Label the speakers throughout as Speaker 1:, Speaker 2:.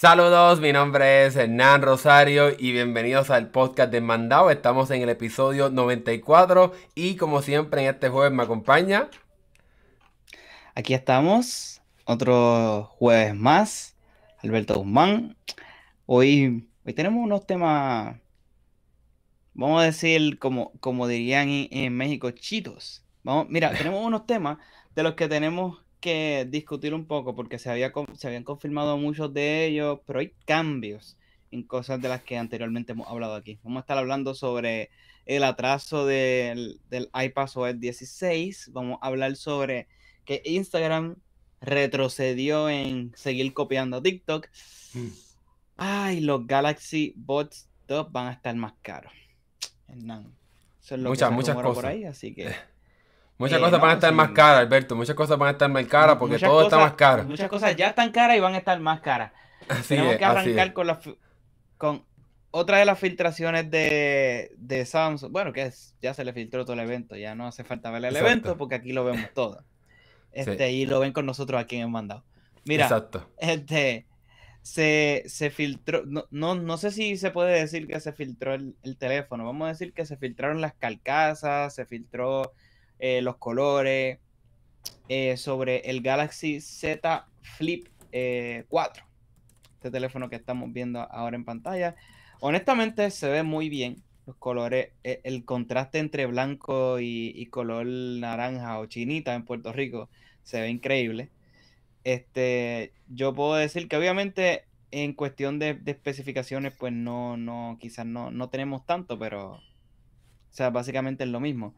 Speaker 1: Saludos, mi nombre es Hernán Rosario y bienvenidos al podcast de Mandado. Estamos en el episodio 94 y como siempre en este jueves me acompaña.
Speaker 2: Aquí estamos, otro jueves más, Alberto Guzmán. Hoy, hoy tenemos unos temas, vamos a decir, como, como dirían en, México, chitos. Vamos, mira, tenemos unos temas de los que tenemos que discutir un poco porque se, había, se habían confirmado muchos de ellos, pero hay cambios en cosas de las que anteriormente hemos hablado aquí. Vamos a estar hablando sobre el atraso del, del iPadOS 16. Vamos a hablar sobre que Instagram retrocedió en seguir copiando a TikTok. Mm. Ay, los Galaxy Bots 2 van a estar más caros.
Speaker 1: muchas, muchas cosas. por ahí, así que. Muchas eh, cosas van a estar más caras, Alberto. Muchas cosas van a estar más caras porque todo está más caro.
Speaker 2: Muchas cosas ya están caras y van a estar más caras. Tenemos que arrancar con, la, con otra de las filtraciones de, de Samsung. Bueno, que es, ya se le filtró todo el evento. Ya no hace falta ver el evento porque aquí lo vemos todo. Este, Y lo ven con nosotros aquí en el mandado. Mira, Exacto. este se, se filtró, no, no, no, sé si se puede decir que se filtró el, el, teléfono, vamos a decir que se filtraron las carcasas, se filtró eh, los colores, eh, sobre el Galaxy Z Flip 4, eh, este teléfono que estamos viendo ahora en pantalla. Honestamente se ve muy bien los colores, el contraste entre blanco y, color naranja o chinita en Puerto Rico se ve increíble. Este, yo puedo decir que obviamente en cuestión de, especificaciones, pues no, no, quizás no, no tenemos tanto, pero, o sea, básicamente es lo mismo.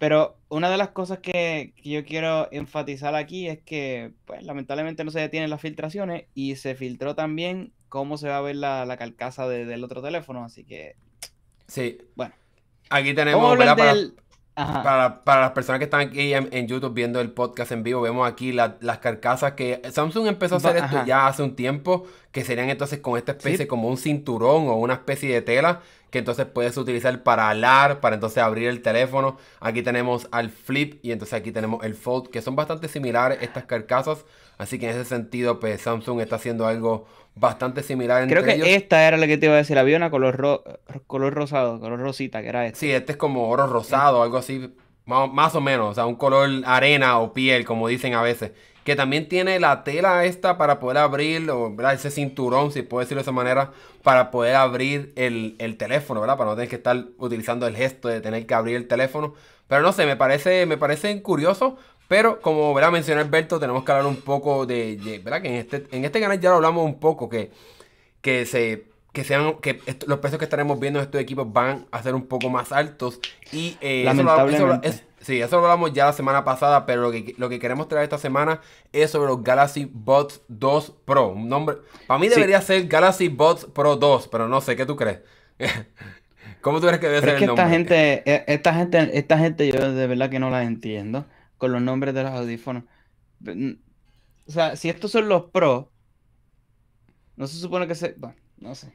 Speaker 2: Pero una de las cosas que, yo quiero enfatizar aquí es que, pues, lamentablemente no se detienen las filtraciones y se filtró también cómo se va a ver la, carcasa del otro teléfono, así que...
Speaker 1: Sí. Bueno. Aquí tenemos, Para, para, las personas que están aquí en, YouTube viendo el podcast en vivo, vemos aquí las carcasas que Samsung empezó a hacer esto ya hace un tiempo, que serían entonces con esta especie como un cinturón o una especie de tela que entonces puedes utilizar para alar, para entonces abrir el teléfono. Aquí tenemos al Flip y entonces aquí tenemos el Fold, que son bastante similares estas carcasas. Así que en ese sentido, pues Samsung está haciendo algo bastante similar
Speaker 2: Creo que esta era la que te iba a decir, había una color, color rosado, color rosita, que era esta.
Speaker 1: Sí, este es como oro rosado, algo así, más, más o menos, o sea, un color arena o piel, como dicen a veces que también tiene la tela esta para poder abrir, o ese cinturón, si puedo decirlo de esa manera, para poder abrir el, teléfono, ¿verdad? Para no tener que estar utilizando el gesto de tener que abrir el teléfono. Pero no sé, me parece, me parece curioso. Pero como ¿verdad? mencionó Alberto, tenemos que hablar un poco de, ¿verdad? Que en este, en este canal ya lo hablamos un poco, que, que se que sean que los precios que estaremos viendo en estos equipos van a ser un poco más altos y eh, Lamentablemente. Sí, eso lo hablamos ya la semana pasada, pero lo que, lo que queremos traer esta semana es sobre los Galaxy Buds 2 Pro. Un nombre. Para mí debería ser Galaxy Buds Pro 2, pero no sé, ¿qué tú crees? ¿Cómo tú crees que debe ser
Speaker 2: es que Esta gente, e, esta gente, esta gente yo de verdad que no la entiendo con los nombres de los audífonos. O sea, si estos son los Pro, no se supone que se. Bueno, no sé.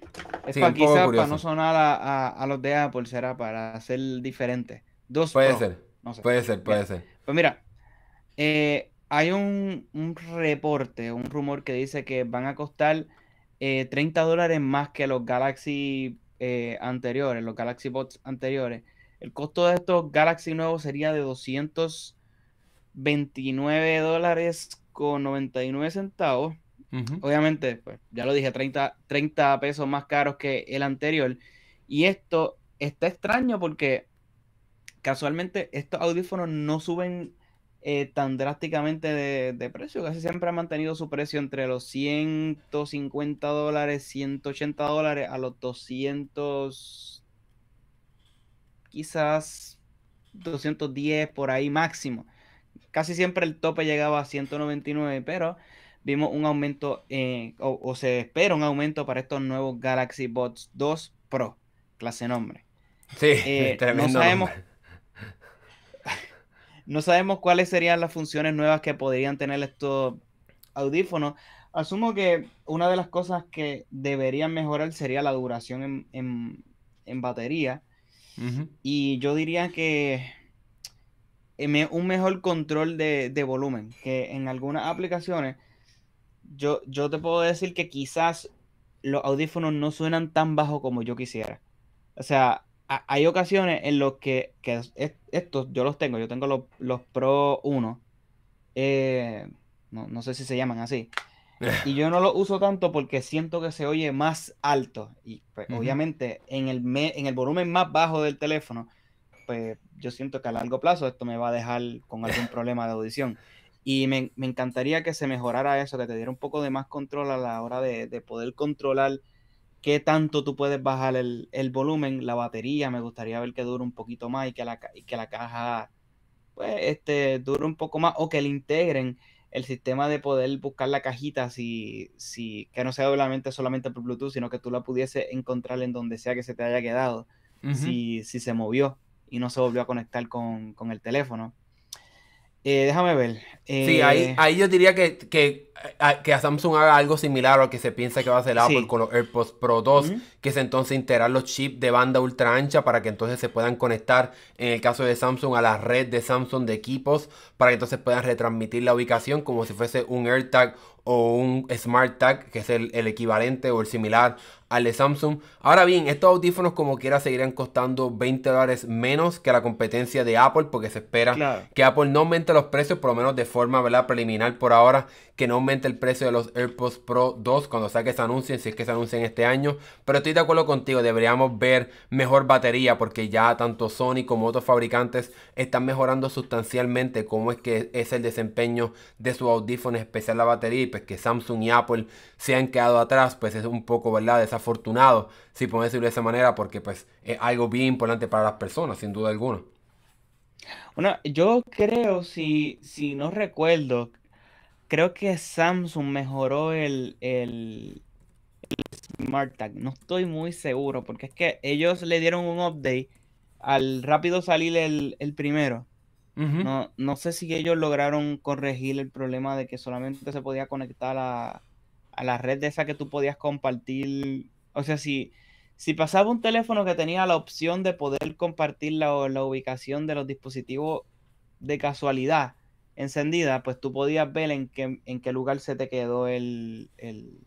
Speaker 2: Es para quizás para no sonar a, a, los de Apple, será para ser diferente. Dos
Speaker 1: Puede ser. Puede ser, puede ser.
Speaker 2: Pues mira, eh, hay un, reporte, un rumor que dice que van a costar 30 eh, dólares más que los Galaxy eh, anteriores, los Galaxy Bots anteriores. El costo de estos Galaxy nuevos sería de 229 dólares con 99 centavos. Obviamente, pues ya lo dije, 30, 30 pesos más caros que el anterior. Y esto está extraño porque casualmente estos audífonos no suben eh, tan drásticamente de, precio. Casi siempre han mantenido su precio entre los 150 dólares, 180 dólares a los 200, quizás 210 por ahí máximo. Casi siempre el tope llegaba a 199, pero vimos un aumento eh, o, se espera un aumento para estos nuevos Galaxy Buds 2 Pro, clase nombre.
Speaker 1: Sí, eh, no sabemos.
Speaker 2: No sabemos cuáles serían las funciones nuevas que podrían tener estos audífonos. Asumo que una de las cosas que deberían mejorar sería la duración en, batería. Y yo diría que un mejor control de, volumen, que en algunas aplicaciones yo, yo te puedo decir que quizás los audífonos no suenan tan bajo como yo quisiera. O sea, hay ocasiones en los que, estos yo los tengo, yo tengo los, los Pro 1, eh, no, sé si se llaman así. Y yo no los uso tanto porque siento que se oye más alto. Y pues, obviamente en el, en el volumen más bajo del teléfono, pues yo siento que a largo plazo esto me va a dejar con algún problema de audición. Y me, encantaría que se mejorara eso, que te diera un poco de más control a la hora de, de poder controlar qué tanto tú puedes bajar el, volumen, la batería, me gustaría ver que dure un poquito más y que la, que la caja pues, este, dure un poco más o que le integren el sistema de poder buscar la cajita si, si que no sea solamente, solamente por Bluetooth, sino que tú la pudiese encontrar en donde sea que se te haya quedado, si, si, se movió y no se volvió a conectar con, con el teléfono. Eh, déjame ver.
Speaker 1: sí, ahí, eh, ahí yo diría que, que, que, a Samsung haga algo similar a lo que se piensa que va a hacer Apple con los AirPods Pro 2, que es entonces integrar los chips de banda ultra ancha para que entonces se puedan conectar, en el caso de Samsung, a la red de Samsung de equipos, para que entonces puedan retransmitir la ubicación como si fuese un AirTag o un Smart Tag, que es el, el equivalente o el similar al de Samsung. Ahora bien, estos audífonos como quiera seguirán costando 20 dólares menos que la competencia de Apple porque se espera que Apple no aumente los precios, por lo menos de forma ¿verdad? preliminar por ahora, que no aumente el precio de los AirPods Pro 2 cuando sea que se anuncien, si es que se anuncien este año. Pero estoy de acuerdo contigo, deberíamos ver mejor batería porque ya tanto Sony como otros fabricantes están mejorando sustancialmente cómo es que es el desempeño de sus audífonos, especial la batería, y pues que Samsung y Apple se han quedado atrás, pues es un poco, ¿verdad? Desafortunado, si podemos decirlo de esa manera, porque pues es algo bien importante para las personas, sin duda alguna.
Speaker 2: Bueno, yo creo, si, si no recuerdo, creo que Samsung mejoró el, el, Smart Tag. No estoy muy seguro porque es que ellos le dieron un update al rápido salir el, primero. no, no sé si ellos lograron corregir el problema de que solamente se podía conectar a, a la red de esa que tú podías compartir. O sea, si, si pasaba un teléfono que tenía la opción de poder compartir la, la ubicación de los dispositivos de casualidad, encendida, pues tú podías ver en qué, en qué lugar se te quedó el, el,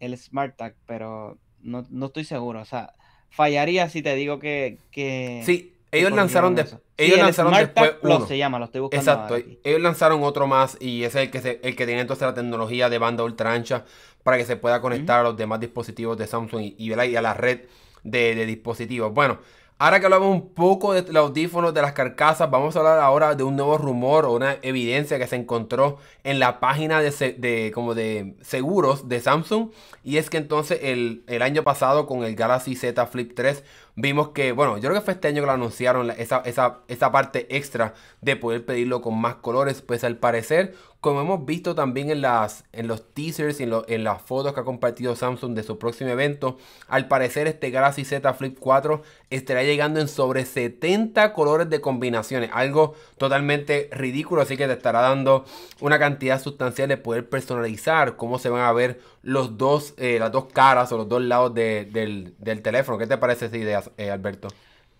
Speaker 2: el Smart Tag, pero no, estoy seguro. O sea, fallaría si te digo que. que
Speaker 1: sí, ellos lanzaron, de, ellos lanzaron después
Speaker 2: uno. se llama, lo estoy buscando.
Speaker 1: Exacto, ellos lanzaron otro más y ese es el que, el que tiene entonces la tecnología de banda ultra ancha para que se pueda conectar a los demás dispositivos de Samsung y, y, a la red de, de dispositivos. Bueno, Ahora que hablamos un poco de los audífonos de las carcasas, vamos a hablar ahora de un nuevo rumor o una evidencia que se encontró en la página de, como de seguros de Samsung. Y es que entonces el, el, año pasado con el Galaxy Z Flip 3 vimos que, bueno, yo creo que fue este año que lo anunciaron, esa, esa, esa parte extra de poder pedirlo con más colores. Pues al parecer como hemos visto también en, las, en los teasers y en, las fotos que ha compartido Samsung de su próximo evento, al parecer este Galaxy Z Flip 4 estará llegando en sobre 70 colores de combinaciones. Algo totalmente ridículo, así que te estará dando una cantidad sustancial de poder personalizar cómo se van a ver los dos, eh, las dos caras o los dos lados del, teléfono. ¿Qué te parece esa idea, eh, Alberto?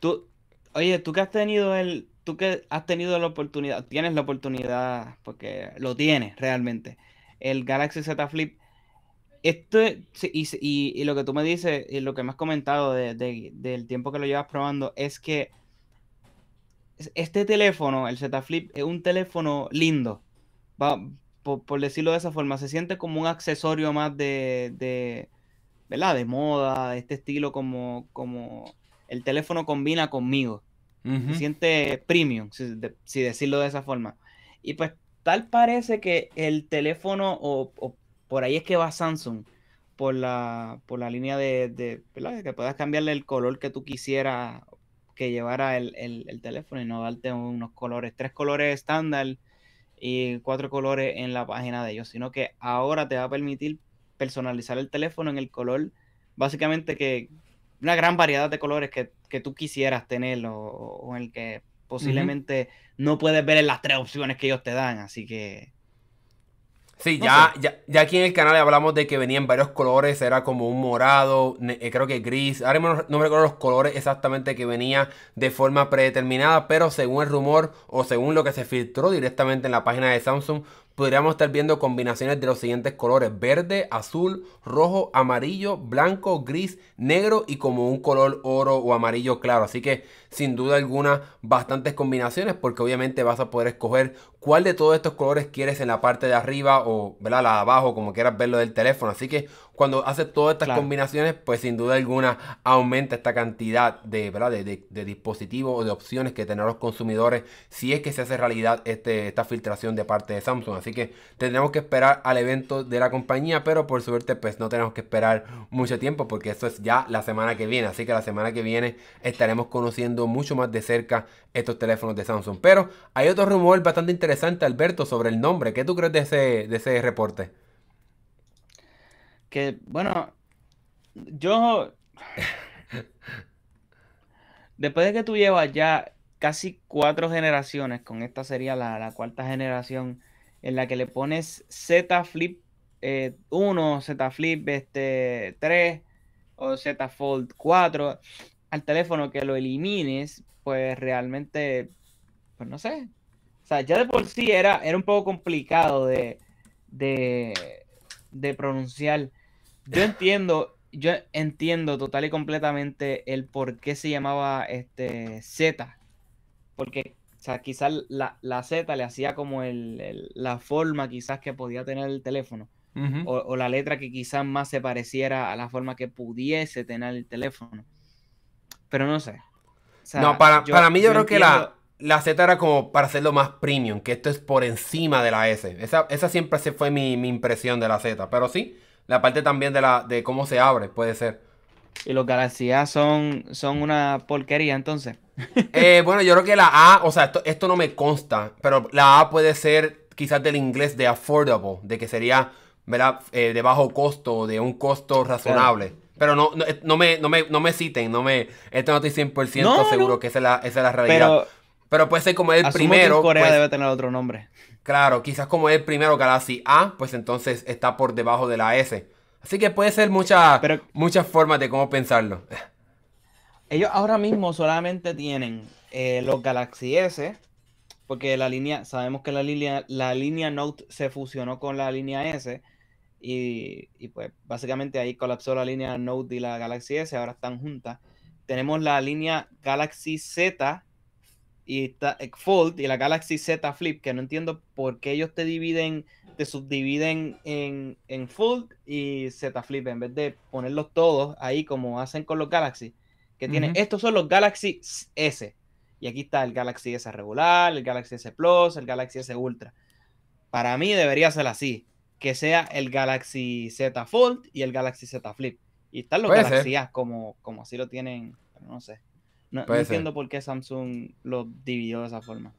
Speaker 2: Tú, oye, tú que has tenido el tú que has tenido la oportunidad, tienes la oportunidad, porque lo tienes realmente, el Galaxy Z Flip, esto, y, y, lo que tú me dices, y lo que me has comentado del tiempo que lo llevas probando, es que este teléfono, el Z Flip, es un teléfono lindo, por, decirlo de esa forma, se siente como un accesorio más de, de ¿verdad? De moda, este estilo como, como el teléfono combina conmigo. Se siente premium, si, decirlo de esa forma. Y pues tal parece que el teléfono, o, por ahí es que va Samsung, por la, por la línea de, de que puedas cambiarle el color que tú quisieras que llevara el, teléfono y no darte unos colores, tres colores estándar y cuatro colores en la página de ellos, sino que ahora te va a permitir personalizar el teléfono en el color, básicamente que, una gran variedad de colores que, tú quisieras tener o, en el que posiblemente no puedes ver en las tres opciones que ellos te dan, así que...
Speaker 1: Sí, ya, ya, ya, aquí en el canal hablamos de que venían varios colores, era como un morado, eh, creo que gris, ahora no, me recuerdo los colores exactamente que venía de forma predeterminada, pero según el rumor o según lo que se filtró directamente en la página de Samsung, podríamos estar viendo combinaciones de los siguientes colores: verde, azul, rojo, amarillo, blanco, gris, negro y como un color oro o amarillo claro. Así que sin duda alguna bastantes combinaciones porque obviamente vas a poder escoger cuál de todos estos colores quieres en la parte de arriba o ¿verdad? la de abajo como quieras verlo del teléfono. Así que cuando haces todas estas combinaciones pues sin duda alguna aumenta esta cantidad de, ¿verdad? de, dispositivos o de opciones que tener los consumidores si es que se hace realidad este, esta filtración de parte de Samsung. Así que tendremos que esperar al evento de la compañía pero por suerte pues no tenemos que esperar mucho tiempo porque eso es ya la semana que viene. Así que la semana que viene estaremos conociendo mucho más de cerca estos teléfonos de Samsung. Pero hay otro rumor bastante interesante, Alberto, sobre el nombre. ¿Qué tú crees de ese, de ese reporte?
Speaker 2: Que, bueno, yo... Después de que tú llevas ya casi cuatro generaciones, con esta sería la, cuarta generación, en la que le pones Z Flip 1, eh, Z Flip este, 3 o Z Fold 4, al teléfono que lo elimines, pues realmente, pues no sé. O sea, ya de por sí era, era un poco complicado de, de, de pronunciar. Yo entiendo, yo entiendo total y completamente el por qué se llamaba este Z. Porque, o sea, quizás la, la Z le hacía como el, la forma quizás que podía tener el teléfono. o, o, la letra que quizás más se pareciera a la forma que pudiese tener el teléfono pero no sé.
Speaker 1: no, para, para mí yo, creo que la, la Z era como para hacerlo más premium, que esto es por encima de la S. Esa, esa siempre se fue mi, impresión de la Z. Pero sí, la parte también de, la, de cómo se abre, puede ser.
Speaker 2: ¿Y los Galaxy A son, son una porquería entonces?
Speaker 1: Eh, bueno, yo creo que la A, o sea, esto, no me consta, pero la A puede ser quizás del inglés de affordable, de que sería, ¿verdad? Eh, de bajo costo, de un costo razonable. Pero no, no, no, me, no, me, no me citen, no me, esto no estoy 100% seguro que esa es, la, esa es la realidad. Pero, puede ser como el primero.
Speaker 2: Que Corea
Speaker 1: pues
Speaker 2: debe tener otro nombre.
Speaker 1: Claro, quizás como el primero Galaxy A, pues entonces está por debajo de la S. Así que puede ser muchas muchas formas de cómo pensarlo.
Speaker 2: Ellos ahora mismo solamente tienen eh, los Galaxy S, porque la línea, sabemos que la línea, la línea Note se fusionó con la línea S y, pues básicamente ahí colapsó la línea Note y la Galaxy S, ahora están juntas. Tenemos la línea Galaxy Z y eh, Fold y la Galaxy Z Flip, que no entiendo por qué ellos te dividen, te subdividen en, en Fold y Z Flip, en vez de ponerlos todos ahí como hacen con los Galaxy. Que tienen, estos son los Galaxy S. Y aquí está el Galaxy S regular, el Galaxy S Plus, el Galaxy S Ultra. Para mí debería ser así que sea el Galaxy Z Fold y el Galaxy Z Flip. Y están los Galaxy A como, como así lo tienen, no sé. No, entiendo por qué Samsung lo dividió de esa forma.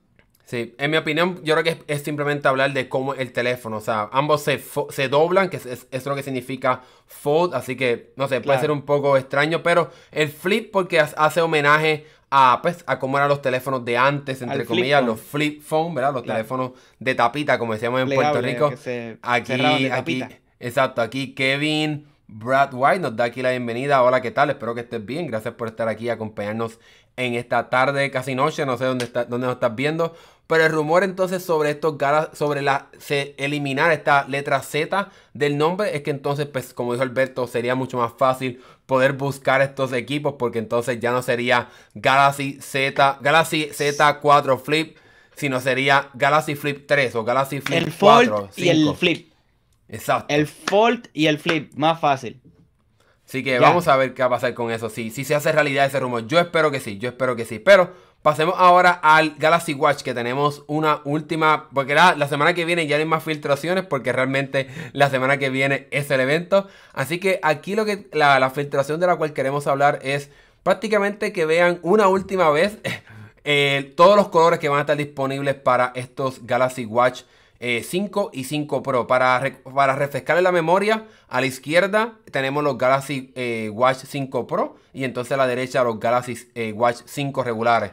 Speaker 1: Sí, en mi opinión, yo creo que es, simplemente hablar de cómo el teléfono, o sea, ambos se, se doblan, que es, es, lo que significa fold, así que, no sé, puede ser un poco extraño, pero el flip porque hace homenaje a, pues, a cómo eran los teléfonos de antes, entre comillas, los flip phone, ¿verdad? Los teléfonos de tapita, como decíamos en Puerto Rico. aquí, aquí, exacto, aquí Kevin Brad White nos da aquí la bienvenida. Hola, ¿qué tal? Espero que estés bien. Gracias por estar aquí y acompañarnos en esta tarde, casi noche. No sé dónde, está, dónde nos estás viendo. Pero el rumor entonces sobre estos sobre la eliminar esta letra Z del nombre es que entonces, pues, como dijo Alberto, sería mucho más fácil poder buscar estos equipos porque entonces ya no sería Galaxy Z, Galaxy Z4 Flip, sino sería Galaxy Flip 3 o Galaxy Flip
Speaker 2: el 4, y el Flip. Exacto. El Fold y el Flip, más fácil.
Speaker 1: Así que vamos a ver qué va a pasar con eso. Si, si se hace realidad ese rumor. Yo espero que sí, yo espero que sí. Pero Pasemos ahora al Galaxy Watch, que tenemos una última, porque la, semana que viene ya hay más filtraciones, porque realmente la semana que viene es el evento. Así que aquí lo que la, filtración de la cual queremos hablar es prácticamente que vean una última vez eh, todos los colores que van a estar disponibles para estos Galaxy Watch 5 eh, y 5 Pro. Para, para refrescarle la memoria, a la izquierda tenemos los Galaxy eh, Watch 5 Pro y entonces a la derecha los Galaxy Watch 5 regulares.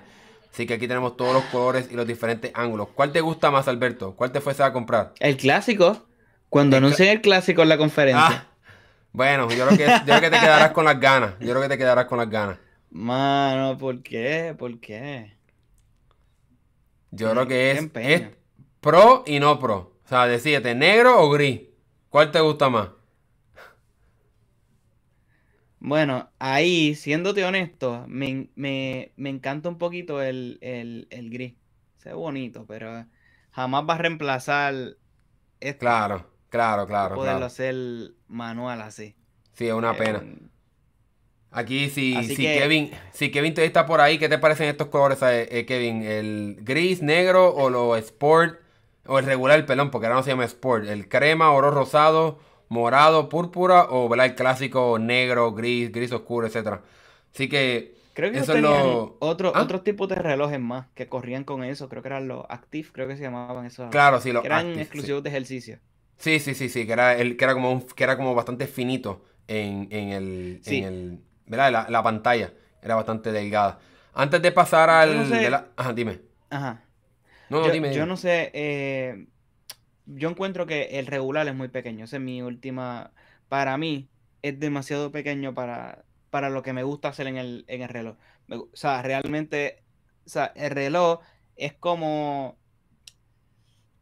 Speaker 1: Así que aquí tenemos todos los colores y los diferentes ángulos. ¿Cuál te gusta más, Alberto? ¿Cuál te fuese a comprar?
Speaker 2: El clásico. Cuando anuncien el clásico en la conferencia. Ah,
Speaker 1: bueno, yo creo, que, yo creo que te quedarás con las ganas. Yo creo que te quedarás con las ganas.
Speaker 2: Mano, ¿por qué? ¿Por qué?
Speaker 1: Yo creo que es, pro y no pro. O sea, decídete, ¿negro o gris? ¿Cuál te gusta más?
Speaker 2: Bueno, ahí, siéndote honesto, me, encanta un poquito el, gris. Se bonito, pero jamás va a reemplazar
Speaker 1: esto. Claro, claro, claro.
Speaker 2: Poderlo hacer manual así.
Speaker 1: Sí, es una pena. Aquí, si, si Kevin, si Kevin te está por ahí, ¿qué te parecen estos colores, eh, eh, Kevin? ¿El gris, negro o lo sport? O el regular, el pelón, porque ahora no se llama sport. ¿El crema, oro rosado? Morado, púrpura o ¿verdad? el clásico negro, gris, gris oscuro, etcétera. Así que
Speaker 2: creo que eso es lo... otro, ¿Ah? otros tipos de relojes más que corrían con eso. Creo que eran los Active, creo que se llamaban esos.
Speaker 1: Claro, sí,
Speaker 2: los eran exclusivos de ejercicio.
Speaker 1: Sí, sí, sí, sí, que era, el, que era como que era como bastante finito en, en el, en el ¿verdad? La, pantalla era bastante delgada. Antes de pasar al... Ajá, dime.
Speaker 2: Ajá. No, no, dime, Yo no sé, eh, yo encuentro que el regular es muy pequeño. Esa es mi última. Para mí, es demasiado pequeño para, para lo que me gusta hacer en el, en el reloj. o sea, realmente. O sea, el reloj es como.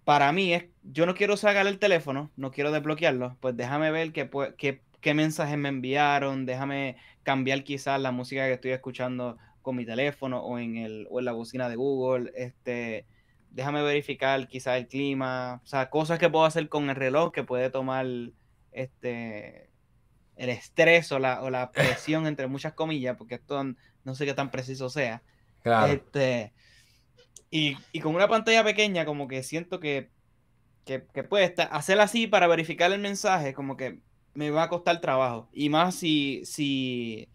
Speaker 2: Para mí, es, yo no quiero sacar el teléfono, no quiero desbloquearlo. Pues déjame ver qué, qué, qué mensajes me enviaron, déjame cambiar quizás la música que estoy escuchando con mi teléfono o en, el, o en la bocina de Google. Este, déjame verificar quizás el clima, o sea, cosas que puedo hacer con el reloj que puede tomar este el estrés o la, o la presión entre muchas comillas, porque esto no sé qué tan preciso sea. Claro. Este, y, con una pantalla pequeña, como que siento que, que, que puede estar, hacer así para verificar el mensaje, como que me va a costar trabajo. Y más si, si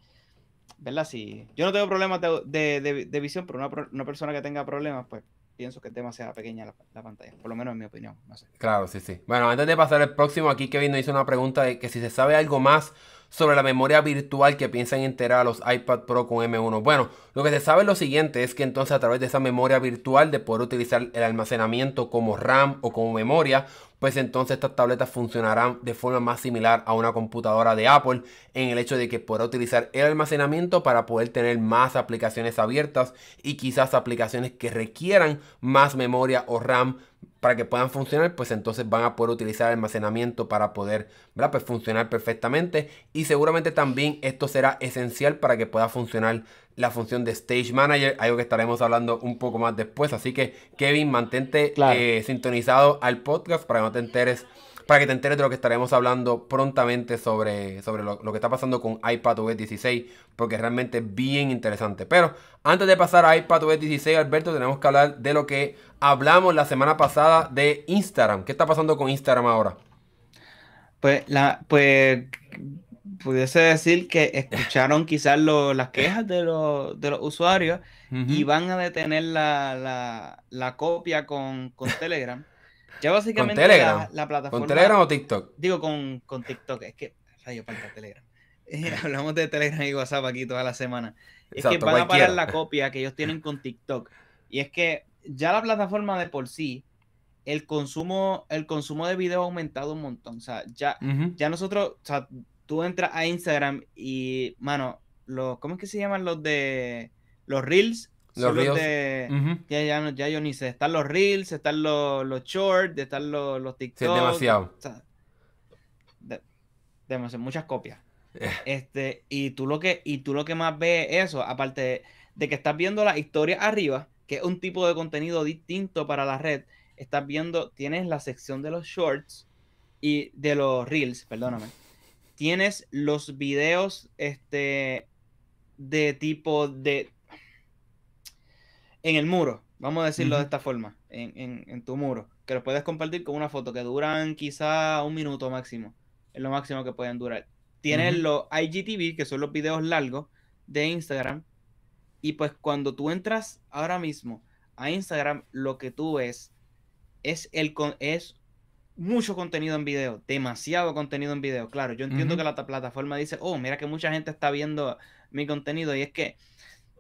Speaker 2: ¿verdad? Si yo no tengo problemas de, de, visión, pero una, una persona que tenga problemas, pues pienso que es demasiado pequeña la, pantalla, por lo menos en mi opinión.
Speaker 1: Claro, sí, sí. Bueno, antes de pasar al próximo, aquí Kevin nos hizo una pregunta de que si se sabe algo más sobre la memoria virtual que piensan integrar a los iPad Pro con M1. Bueno, lo que se sabe es lo siguiente, es que entonces a través de esa memoria virtual de poder utilizar el almacenamiento como RAM o como memoria, pues entonces estas tabletas funcionarán de forma más similar a una computadora de Apple en el hecho de que podrá utilizar el almacenamiento para poder tener más aplicaciones abiertas y quizás aplicaciones que requieran más memoria o RAM para que puedan funcionar, pues entonces van a poder utilizar almacenamiento para poder Pues funcionar perfectamente. Y seguramente también esto será esencial para que pueda funcionar la función de Stage Manager, algo que estaremos hablando un poco más después. Así que, Kevin, mantente eh, sintonizado al podcast para que no te enteres para que te enteres de lo que estaremos hablando prontamente sobre, sobre lo, que está pasando con iPadOS 16, porque realmente es bien interesante. Pero antes de pasar a iPadOS 16, Alberto, tenemos que hablar de lo que hablamos la semana pasada de Instagram. ¿Qué está pasando con Instagram ahora?
Speaker 2: Pues, la, pues pudiese decir que escucharon quizás las quejas de, los, usuarios y van a detener la, copia con, con Telegram. Ya básicamente
Speaker 1: ¿Con Telegram? La, plataforma. ¿Con Telegram o TikTok?
Speaker 2: Digo con, con TikTok. Es que rayo falta Telegram. Eh, hablamos de Telegram y WhatsApp aquí toda la semana. Es que van a parar la copia que ellos tienen con TikTok. Y es que ya la plataforma de por sí, el consumo, el consumo de video ha aumentado un montón. O sea, ya, ya nosotros, o sea, tú entras a Instagram y, mano, los, ¿cómo es que se llaman los de los Reels? Los reels. ya, ya, ya, yo ni sé. Están los reels, están los, los shorts, están los, los TikTok. Sí,
Speaker 1: demasiado.
Speaker 2: demasiado. Muchas copias. Eh. Este, y tú lo que, y tú lo que más ves eso, aparte de, que estás viendo la historia arriba, que es un tipo de contenido distinto para la red, estás viendo, tienes la sección de los shorts y de los reels, perdóname. Tienes los videos este, de tipo de en el muro, vamos a decirlo de esta forma, en, tu muro, que lo puedes compartir con una foto que duran quizá un minuto máximo, es lo máximo que pueden durar. Tienes los IGTV, que son los videos largos de Instagram, y pues cuando tú entras ahora mismo a Instagram, lo que tú ves es, el, es mucho contenido en video, demasiado contenido en video. Claro, yo entiendo que la plataforma dice, oh, mira que mucha gente está viendo mi contenido, y es que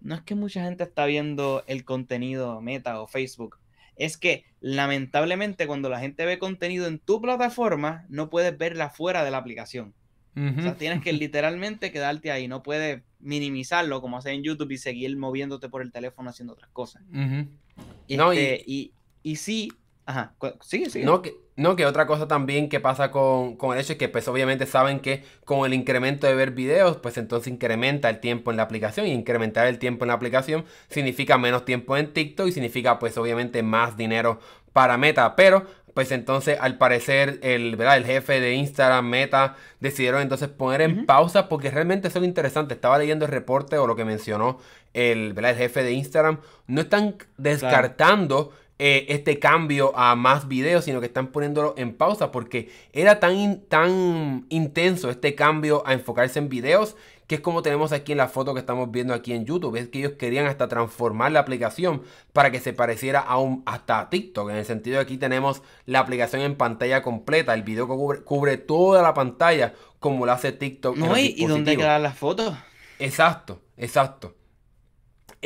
Speaker 2: no es que mucha gente está viendo el contenido Meta o Facebook, es que lamentablemente cuando la gente ve contenido en tu plataforma, no puedes verla fuera de la aplicación. O sea, tienes que literalmente quedarte ahí, no puedes minimizarlo como hace en YouTube y seguir moviéndote por el teléfono haciendo otras cosas. Este, y... y, sí, Ajá, sí, sí.
Speaker 1: No que, no, que otra cosa también que pasa con, con, el hecho es que pues obviamente saben que con el incremento de ver videos, pues entonces incrementa el tiempo en la aplicación y incrementar el tiempo en la aplicación significa menos tiempo en TikTok y significa pues obviamente más dinero para Meta, pero pues entonces al parecer el, ¿verdad? el jefe de Instagram, Meta, decidieron entonces poner en pausa porque realmente eso es lo interesante. Estaba leyendo el reporte o lo que mencionó el, ¿verdad? el jefe de Instagram. No están descartando eh, este cambio a más videos, sino que están poniéndolo en pausa porque era tan, tan intenso este cambio a enfocarse en videos que es como tenemos aquí en la foto que estamos viendo aquí en YouTube. Es que ellos querían hasta transformar la aplicación para que se pareciera a un, hasta a TikTok. En el sentido de aquí tenemos la aplicación en pantalla completa. El video que cubre, toda la pantalla como lo hace TikTok.
Speaker 2: No, ¿y, ¿y dónde quedan las fotos?
Speaker 1: Exacto, exacto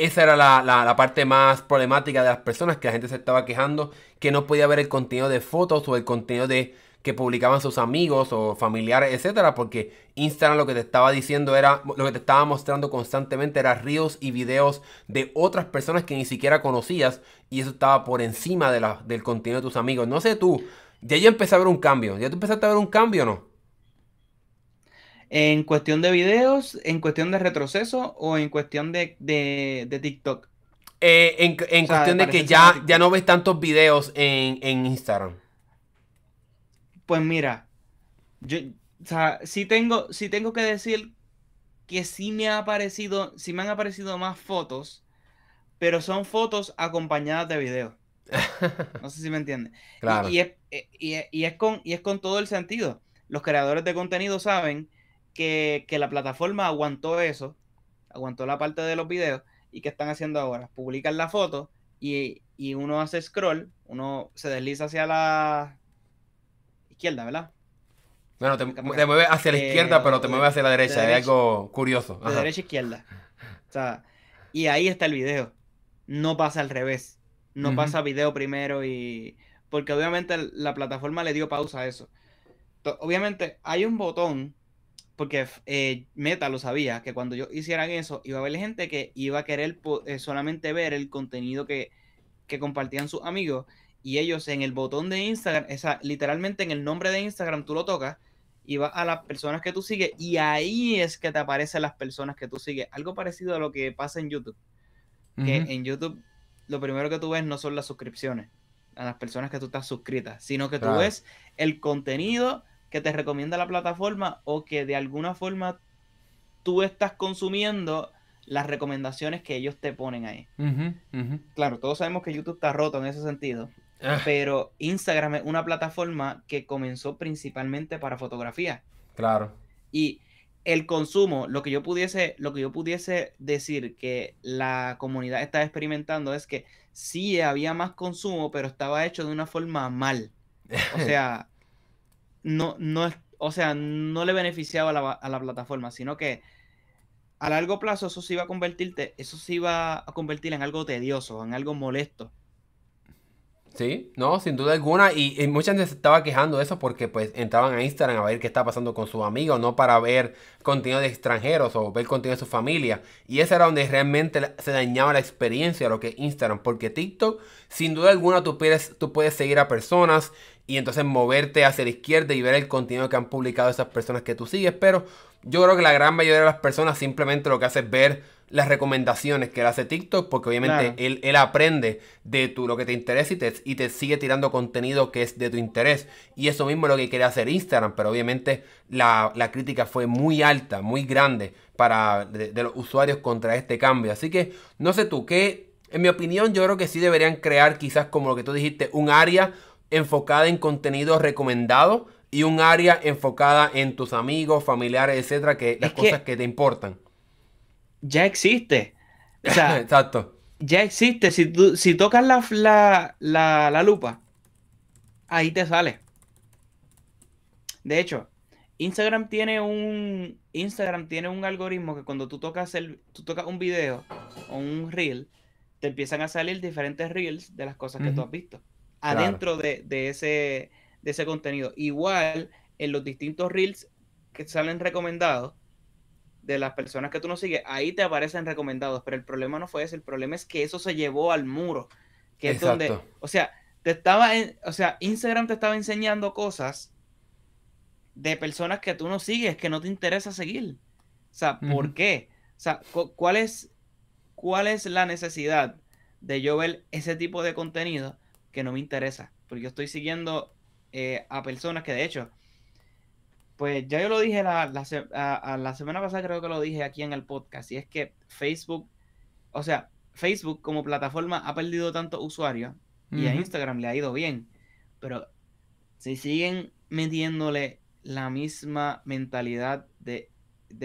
Speaker 1: esa era la, parte más problemática de las personas, que la gente se estaba quejando que no podía ver el contenido de fotos o el contenido de que publicaban sus amigos o familiares, etcétera, porque Instagram lo que te estaba diciendo era, lo que te estaba mostrando constantemente era reels y videos de otras personas que ni siquiera conocías y eso estaba por encima de la, del contenido de tus amigos. No sé tú, ya yo empecé a ver un cambio, ¿ya tú empezaste a ver un cambio o no?
Speaker 2: En cuestión de videos, en cuestión de retroceso o en cuestión de, TikTok.
Speaker 1: Eh, en, cuestión de que ya, ya no ves tantos videos en, Instagram.
Speaker 2: Pues mira, yo, o sea, sí tengo, tengo que decir que sí me ha aparecido, sí me han aparecido más fotos, pero son fotos acompañadas de videos. No sé si me entienden. Claro. Y, es, y, es con, y es con todo el sentido. Los creadores de contenido saben que, la plataforma aguantó eso, aguantó la parte de los videos y ¿qué están haciendo ahora? Publican la foto y, uno hace scroll, uno se desliza hacia la izquierda, ¿verdad?
Speaker 1: Bueno, te, mueve hacia la izquierda, pero te mueve hacia la derecha. es algo curioso.
Speaker 2: De derecha a izquierda. O sea, y ahí está el video. No pasa al revés. No pasa video primero y... Porque obviamente la plataforma le dio pausa a eso. Obviamente hay un botón porque eh, Meta lo sabía, que cuando ellos hicieran eso, iba a haber gente que iba a querer eh, solamente ver el contenido que, compartían sus amigos. Y ellos en el botón de Instagram, esa, literalmente en el nombre de Instagram, tú lo tocas y vas a las personas que tú sigues. Y ahí es que te aparecen las personas que tú sigues. Algo parecido a lo que pasa en YouTube. Que en YouTube lo primero que tú ves no son las suscripciones a las personas que tú estás suscritas, sino que tú ves el contenido que te recomienda la plataforma o que de alguna forma tú estás consumiendo las recomendaciones que ellos te ponen ahí. Claro, todos sabemos que YouTube está roto en ese sentido, ah. pero Instagram es una plataforma que comenzó principalmente para fotografía.
Speaker 1: Claro.
Speaker 2: Y el consumo, lo que yo pudiese, lo que yo pudiese decir que la comunidad está experimentando es que sí había más consumo, pero estaba hecho de una forma mal. O sea, no, no, o sea, no le beneficiaba a la, plataforma, sino que a largo plazo eso se iba a convertirte, eso se iba a convertir en algo tedioso, en algo molesto.
Speaker 1: Sí, no, sin duda alguna. Y, mucha gente se estaba quejando de eso porque pues entraban a Instagram a ver qué está pasando con sus amigos, no para ver contenido de extranjeros o ver contenido de su familia. Y ese era donde realmente se dañaba la experiencia de lo que es Instagram. Porque TikTok, sin duda alguna, tú puedes, tú puedes seguir a personas y entonces moverte hacia la izquierda y ver el contenido que han publicado esas personas que tú sigues. Pero yo creo que la gran mayoría de las personas simplemente lo que hace es ver las recomendaciones que le hace TikTok, porque obviamente él, él, aprende de tu, lo que te interesa y te, y te sigue tirando contenido que es de tu interés. Y eso mismo es lo que quiere hacer Instagram, pero obviamente la, crítica fue muy alta, muy grande para de, los usuarios contra este cambio. Así que no sé tú, que en mi opinión yo creo que sí deberían crear quizás como lo que tú dijiste, un área enfocada en contenido recomendado y un área enfocada en tus amigos, familiares, etcétera, que las cosas que te importan
Speaker 2: ya existe. O sea, Exacto. Ya existe. Si, si tocas la, la, lupa, ahí te sale. De hecho, Instagram tiene un Instagram tiene un algoritmo que cuando tú tocas el tú tocas un video o un reel te empiezan a salir diferentes reels de las cosas que tú has visto adentro de, de, ese de ese contenido. Igual en los distintos reels que salen recomendados de las personas que tú no sigues, ahí te aparecen recomendados, pero el problema no fue ese, el problema es que eso se llevó al muro, que es donde, o sea, te estaba, o sea, Instagram te estaba enseñando cosas de personas que tú no sigues, que no te interesa seguir. O sea, ¿por qué? O sea, ¿cuál es, ¿cuál es la necesidad de yo ver ese tipo de contenido que no me interesa? Porque yo estoy siguiendo eh, a personas que de hecho, pues ya yo lo dije la, la, semana pasada, creo que lo dije aquí en el podcast, y es que Facebook, o sea, Facebook como plataforma ha perdido tantos usuarios y a Instagram le ha ido bien, pero si siguen metiéndole la misma mentalidad de,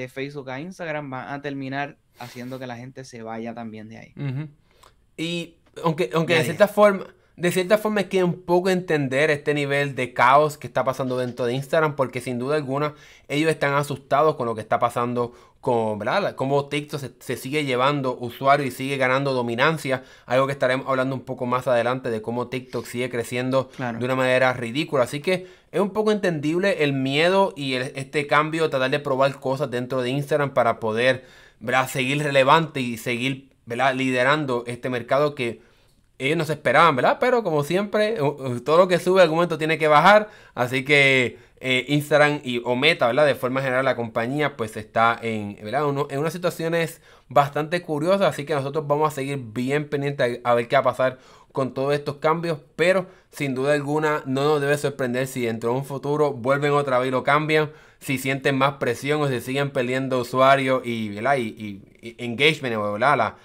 Speaker 2: Facebook a Instagram, van a terminar haciendo que la gente se vaya también de ahí.
Speaker 1: Y aunque, aunque de cierta forma de cierta forma es que un poco entender este nivel de caos que está pasando dentro de Instagram, porque sin duda alguna ellos están asustados con lo que está pasando con, ¿verdad? Cómo TikTok se, sigue llevando usuarios y sigue ganando dominancia, algo que estaremos hablando un poco más adelante de cómo TikTok sigue creciendo de una manera ridícula. Así que es un poco entendible el miedo y este cambio, tratar de probar cosas dentro de Instagram para poder ¿verdad? seguir relevante y seguir ¿verdad? liderando este mercado que ellos no se esperaban, ¿verdad? Pero como siempre, todo lo que sube algún momento tiene que bajar. Así que eh, Instagram y o Meta, ¿verdad? De forma general la compañía pues está en, ¿verdad? en unas situaciones bastante curiosas. Así que nosotros vamos a seguir bien pendientes a, ver qué va a pasar con todos estos cambios. Pero sin duda alguna no nos debe sorprender si dentro de un futuro vuelven otra vez y lo cambian. Si sienten más presión o si siguen perdiendo usuarios y, ¿verdad? y, engagement, ¿verdad? La,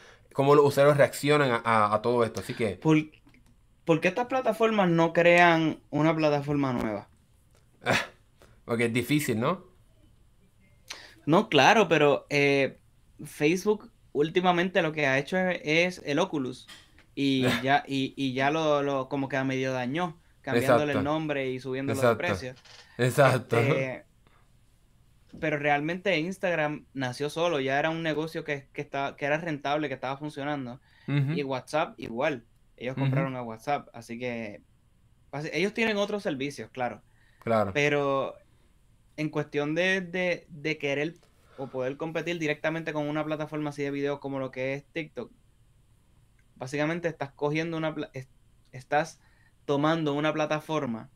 Speaker 1: cómo los usuarios reaccionan a, todo esto. Así que.
Speaker 2: ¿Por, qué estas plataformas no crean una plataforma nueva?
Speaker 1: porque es difícil, ¿no?
Speaker 2: No, claro, pero eh, Facebook últimamente lo que ha hecho es, el Oculus. Y ya, y, ya lo, como que a medio dañó, cambiándole el nombre y subiendo los precios.
Speaker 1: Exacto. Este,
Speaker 2: pero realmente Instagram nació solo, ya era un negocio que, que, que era rentable, que estaba funcionando. Y WhatsApp igual, ellos compraron a WhatsApp, así que ellos tienen otros servicios, claro.
Speaker 1: Claro.
Speaker 2: Pero en cuestión de, de, querer o poder competir directamente con una plataforma así de video como lo que es TikTok, básicamente estás cogiendo una, estás tomando una plataforma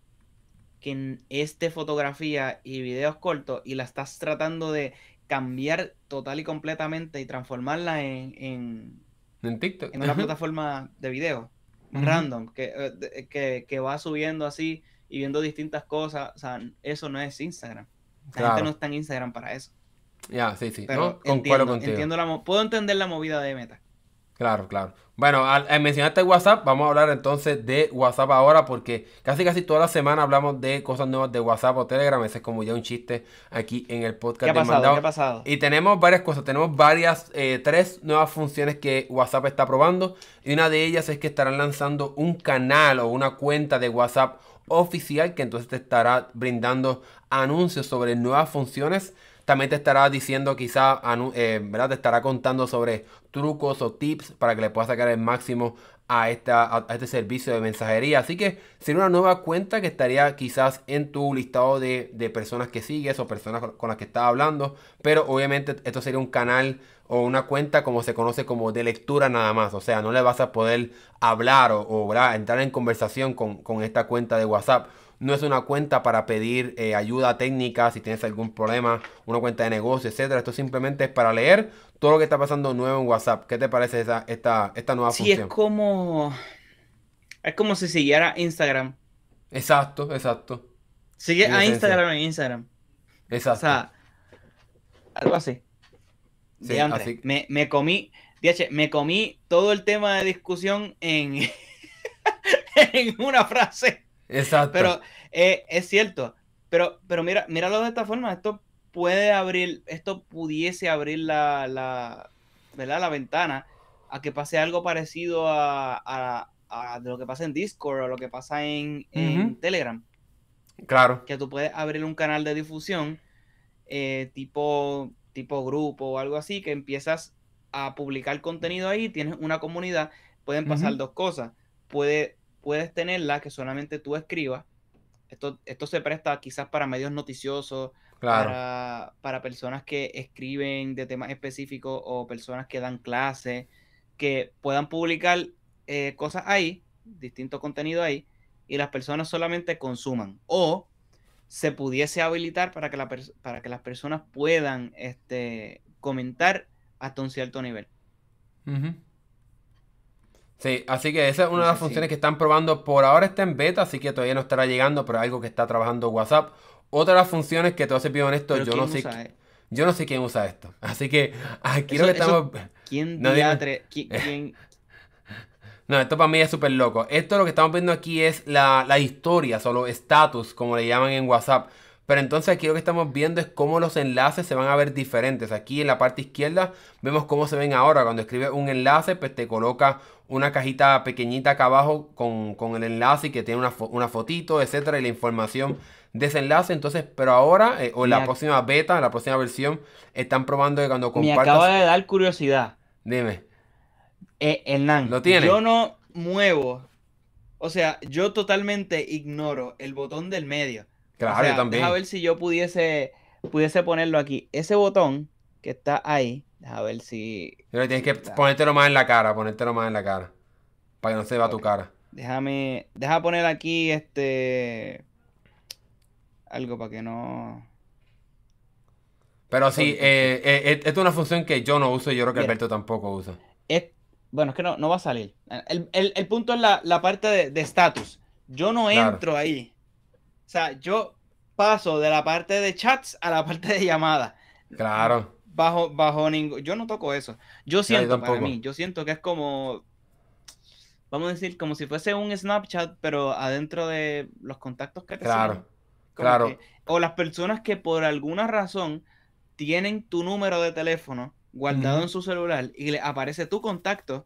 Speaker 2: que es de fotografía y videos cortos y la estás tratando de cambiar total y completamente y transformarla en,
Speaker 1: en, TikTok.
Speaker 2: En una plataforma de video random eh, que, que, va subiendo así y viendo distintas cosas. O sea, eso no es Instagram. La gente no está en Instagram para eso.
Speaker 1: Ya, sí, sí.
Speaker 2: Pero entiendo, entiendo la, puedo entender la movida de Meta.
Speaker 1: Claro, claro. Bueno, al, mencionarte WhatsApp, vamos a hablar entonces de WhatsApp ahora porque casi casi toda la semana hablamos de cosas nuevas de WhatsApp o Telegram. Ese es como ya un chiste aquí en el podcast.
Speaker 2: ¿Qué ha pasado? ¿Qué ha pasado?
Speaker 1: Y tenemos varias cosas. Tenemos varias, eh, tres nuevas funciones que WhatsApp está probando. Y una de ellas es que estarán lanzando un canal o una cuenta de WhatsApp oficial que entonces te estará brindando anuncios sobre nuevas funciones también te estará diciendo quizá, eh, ¿verdad? Te estará contando sobre trucos o tips para que le puedas sacar el máximo a, esta, este servicio de mensajería. Así que sería una nueva cuenta que estaría quizás en tu listado de, personas que sigues o personas con, las que estás hablando. Pero obviamente esto sería un canal o una cuenta como se conoce como de lectura nada más. O sea, no le vas a poder hablar o, entrar en conversación con, con esta cuenta de WhatsApp no es una cuenta para pedir eh, ayuda técnica si tienes algún problema, una cuenta de negocio, etcétera. Esto simplemente es para leer todo lo que está pasando nuevo en WhatsApp. ¿Qué te parece esa, esta, esta nueva función?
Speaker 2: Sí, es como. Es como si siguiera Instagram.
Speaker 1: Exacto, exacto.
Speaker 2: Sigue a Instagram en Instagram.
Speaker 1: Exacto. O sea,
Speaker 2: algo así. Sí, así. Me, me comí. me comí todo el tema de discusión en, en una frase.
Speaker 1: Exacto.
Speaker 2: Pero eh, es cierto. Pero, pero mira, míralo de esta forma. Esto puede abrir, esto pudiese abrir la, la, ¿verdad? la ventana a que pase algo parecido a, lo que pasa en Discord o lo que pasa en, Telegram.
Speaker 1: Claro.
Speaker 2: Que tú puedes abrir un canal de difusión eh, tipo, tipo grupo o algo así, que empiezas a publicar contenido ahí, tienes una comunidad, pueden pasar dos cosas. Puede puedes tenerla que solamente tú escribas. Esto, esto se presta quizás para medios noticiosos, para, personas que escriben de temas específicos o personas que dan clases, que puedan publicar eh, cosas ahí distinto contenido ahí y las personas solamente consuman. O se pudiese habilitar para que, la para que las personas puedan este, comentar hasta un cierto nivel.
Speaker 1: Sí, así que esa es una de las funciones que están probando. Por ahora está en beta, así que todavía no estará llegando, pero algo que está trabajando WhatsApp. Otra de las funciones que te voy a esto, yo no sé. Yo no sé quién usa esto. Así que aquí lo que estamos.
Speaker 2: ¿Quién no, ¿Quién,
Speaker 1: No, esto para mí es súper loco. Esto lo que estamos viendo aquí es la, la historia, solo status, como le llaman en WhatsApp. Pero entonces aquí lo que estamos viendo es cómo los enlaces se van a ver diferentes. Aquí en la parte izquierda vemos cómo se ven ahora. Cuando escribes un enlace, pues te coloca una cajita pequeñita acá abajo con, el enlace y que tiene una, una, fotito, etcétera, y la información de ese enlace. Entonces, pero ahora, eh, o en la próxima beta, en la próxima versión, están probando que cuando
Speaker 2: compartas... Me acaba de dar curiosidad.
Speaker 1: Dime.
Speaker 2: Eh, Hernán, ¿Lo tiene? yo no muevo, o sea, yo totalmente ignoro el botón del medio.
Speaker 1: Claro, yo también.
Speaker 2: A ver si yo pudiese, pudiese ponerlo aquí. Ese botón que está ahí, a ver si.
Speaker 1: Pero tienes que ponértelo más en la cara, ponértelo más en la cara. Para que no se vea tu cara.
Speaker 2: Déjame. Deja poner aquí este. Algo para que no.
Speaker 1: Pero sí, eh, eh, eh, esta es una función que yo no uso y yo creo que Alberto tampoco usa.
Speaker 2: bueno, es que no, no va a salir. El, punto es la, parte de estatus. Yo no entro ahí. O sea, yo paso de la parte de chats a la parte de llamadas.
Speaker 1: Claro.
Speaker 2: Bajo, bajo ningún. Yo no toco eso. Yo siento para mí, yo siento que es como. Vamos a decir, como si fuese un Snapchat, pero adentro de los contactos que te
Speaker 1: Claro. Claro.
Speaker 2: o las personas que por alguna razón tienen tu número de teléfono guardado en su celular y le aparece tu contacto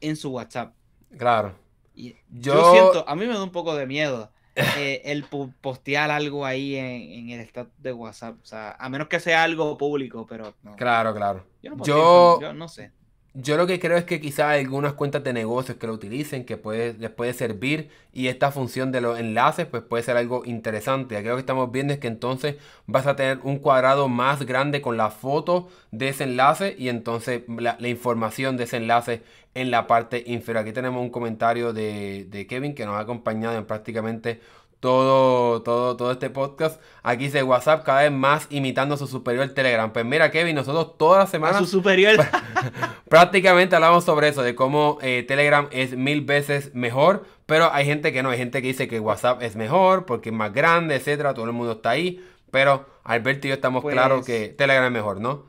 Speaker 2: en su WhatsApp.
Speaker 1: Claro.
Speaker 2: yo... yo siento, a mí me da un poco de miedo eh, el postear algo ahí en, el estado de WhatsApp. O sea, a menos que sea algo público, pero no.
Speaker 1: Claro, claro.
Speaker 2: Yo no, yo, no sé.
Speaker 1: Yo lo que creo es que quizás hay algunas cuentas de negocios que lo utilicen, que puede, les puede servir y esta función de los enlaces pues puede ser algo interesante. Aquí lo que estamos viendo es que entonces vas a tener un cuadrado más grande con la foto de ese enlace y entonces la, información de ese enlace en la parte inferior. Aquí tenemos un comentario de, de Kevin que nos ha acompañado en prácticamente todo, todo, todo este podcast. Aquí dice WhatsApp cada vez más imitando a su superior Telegram. Pues mira, Kevin, nosotros todas las semanas.
Speaker 2: su superior.
Speaker 1: prácticamente hablamos sobre eso, de cómo eh, Telegram es mil veces mejor. Pero hay gente que no, hay gente que dice que WhatsApp es mejor porque es más grande, etcétera. Todo el mundo está ahí. Pero Alberto y yo estamos claros que pues Telegram es mejor, ¿no?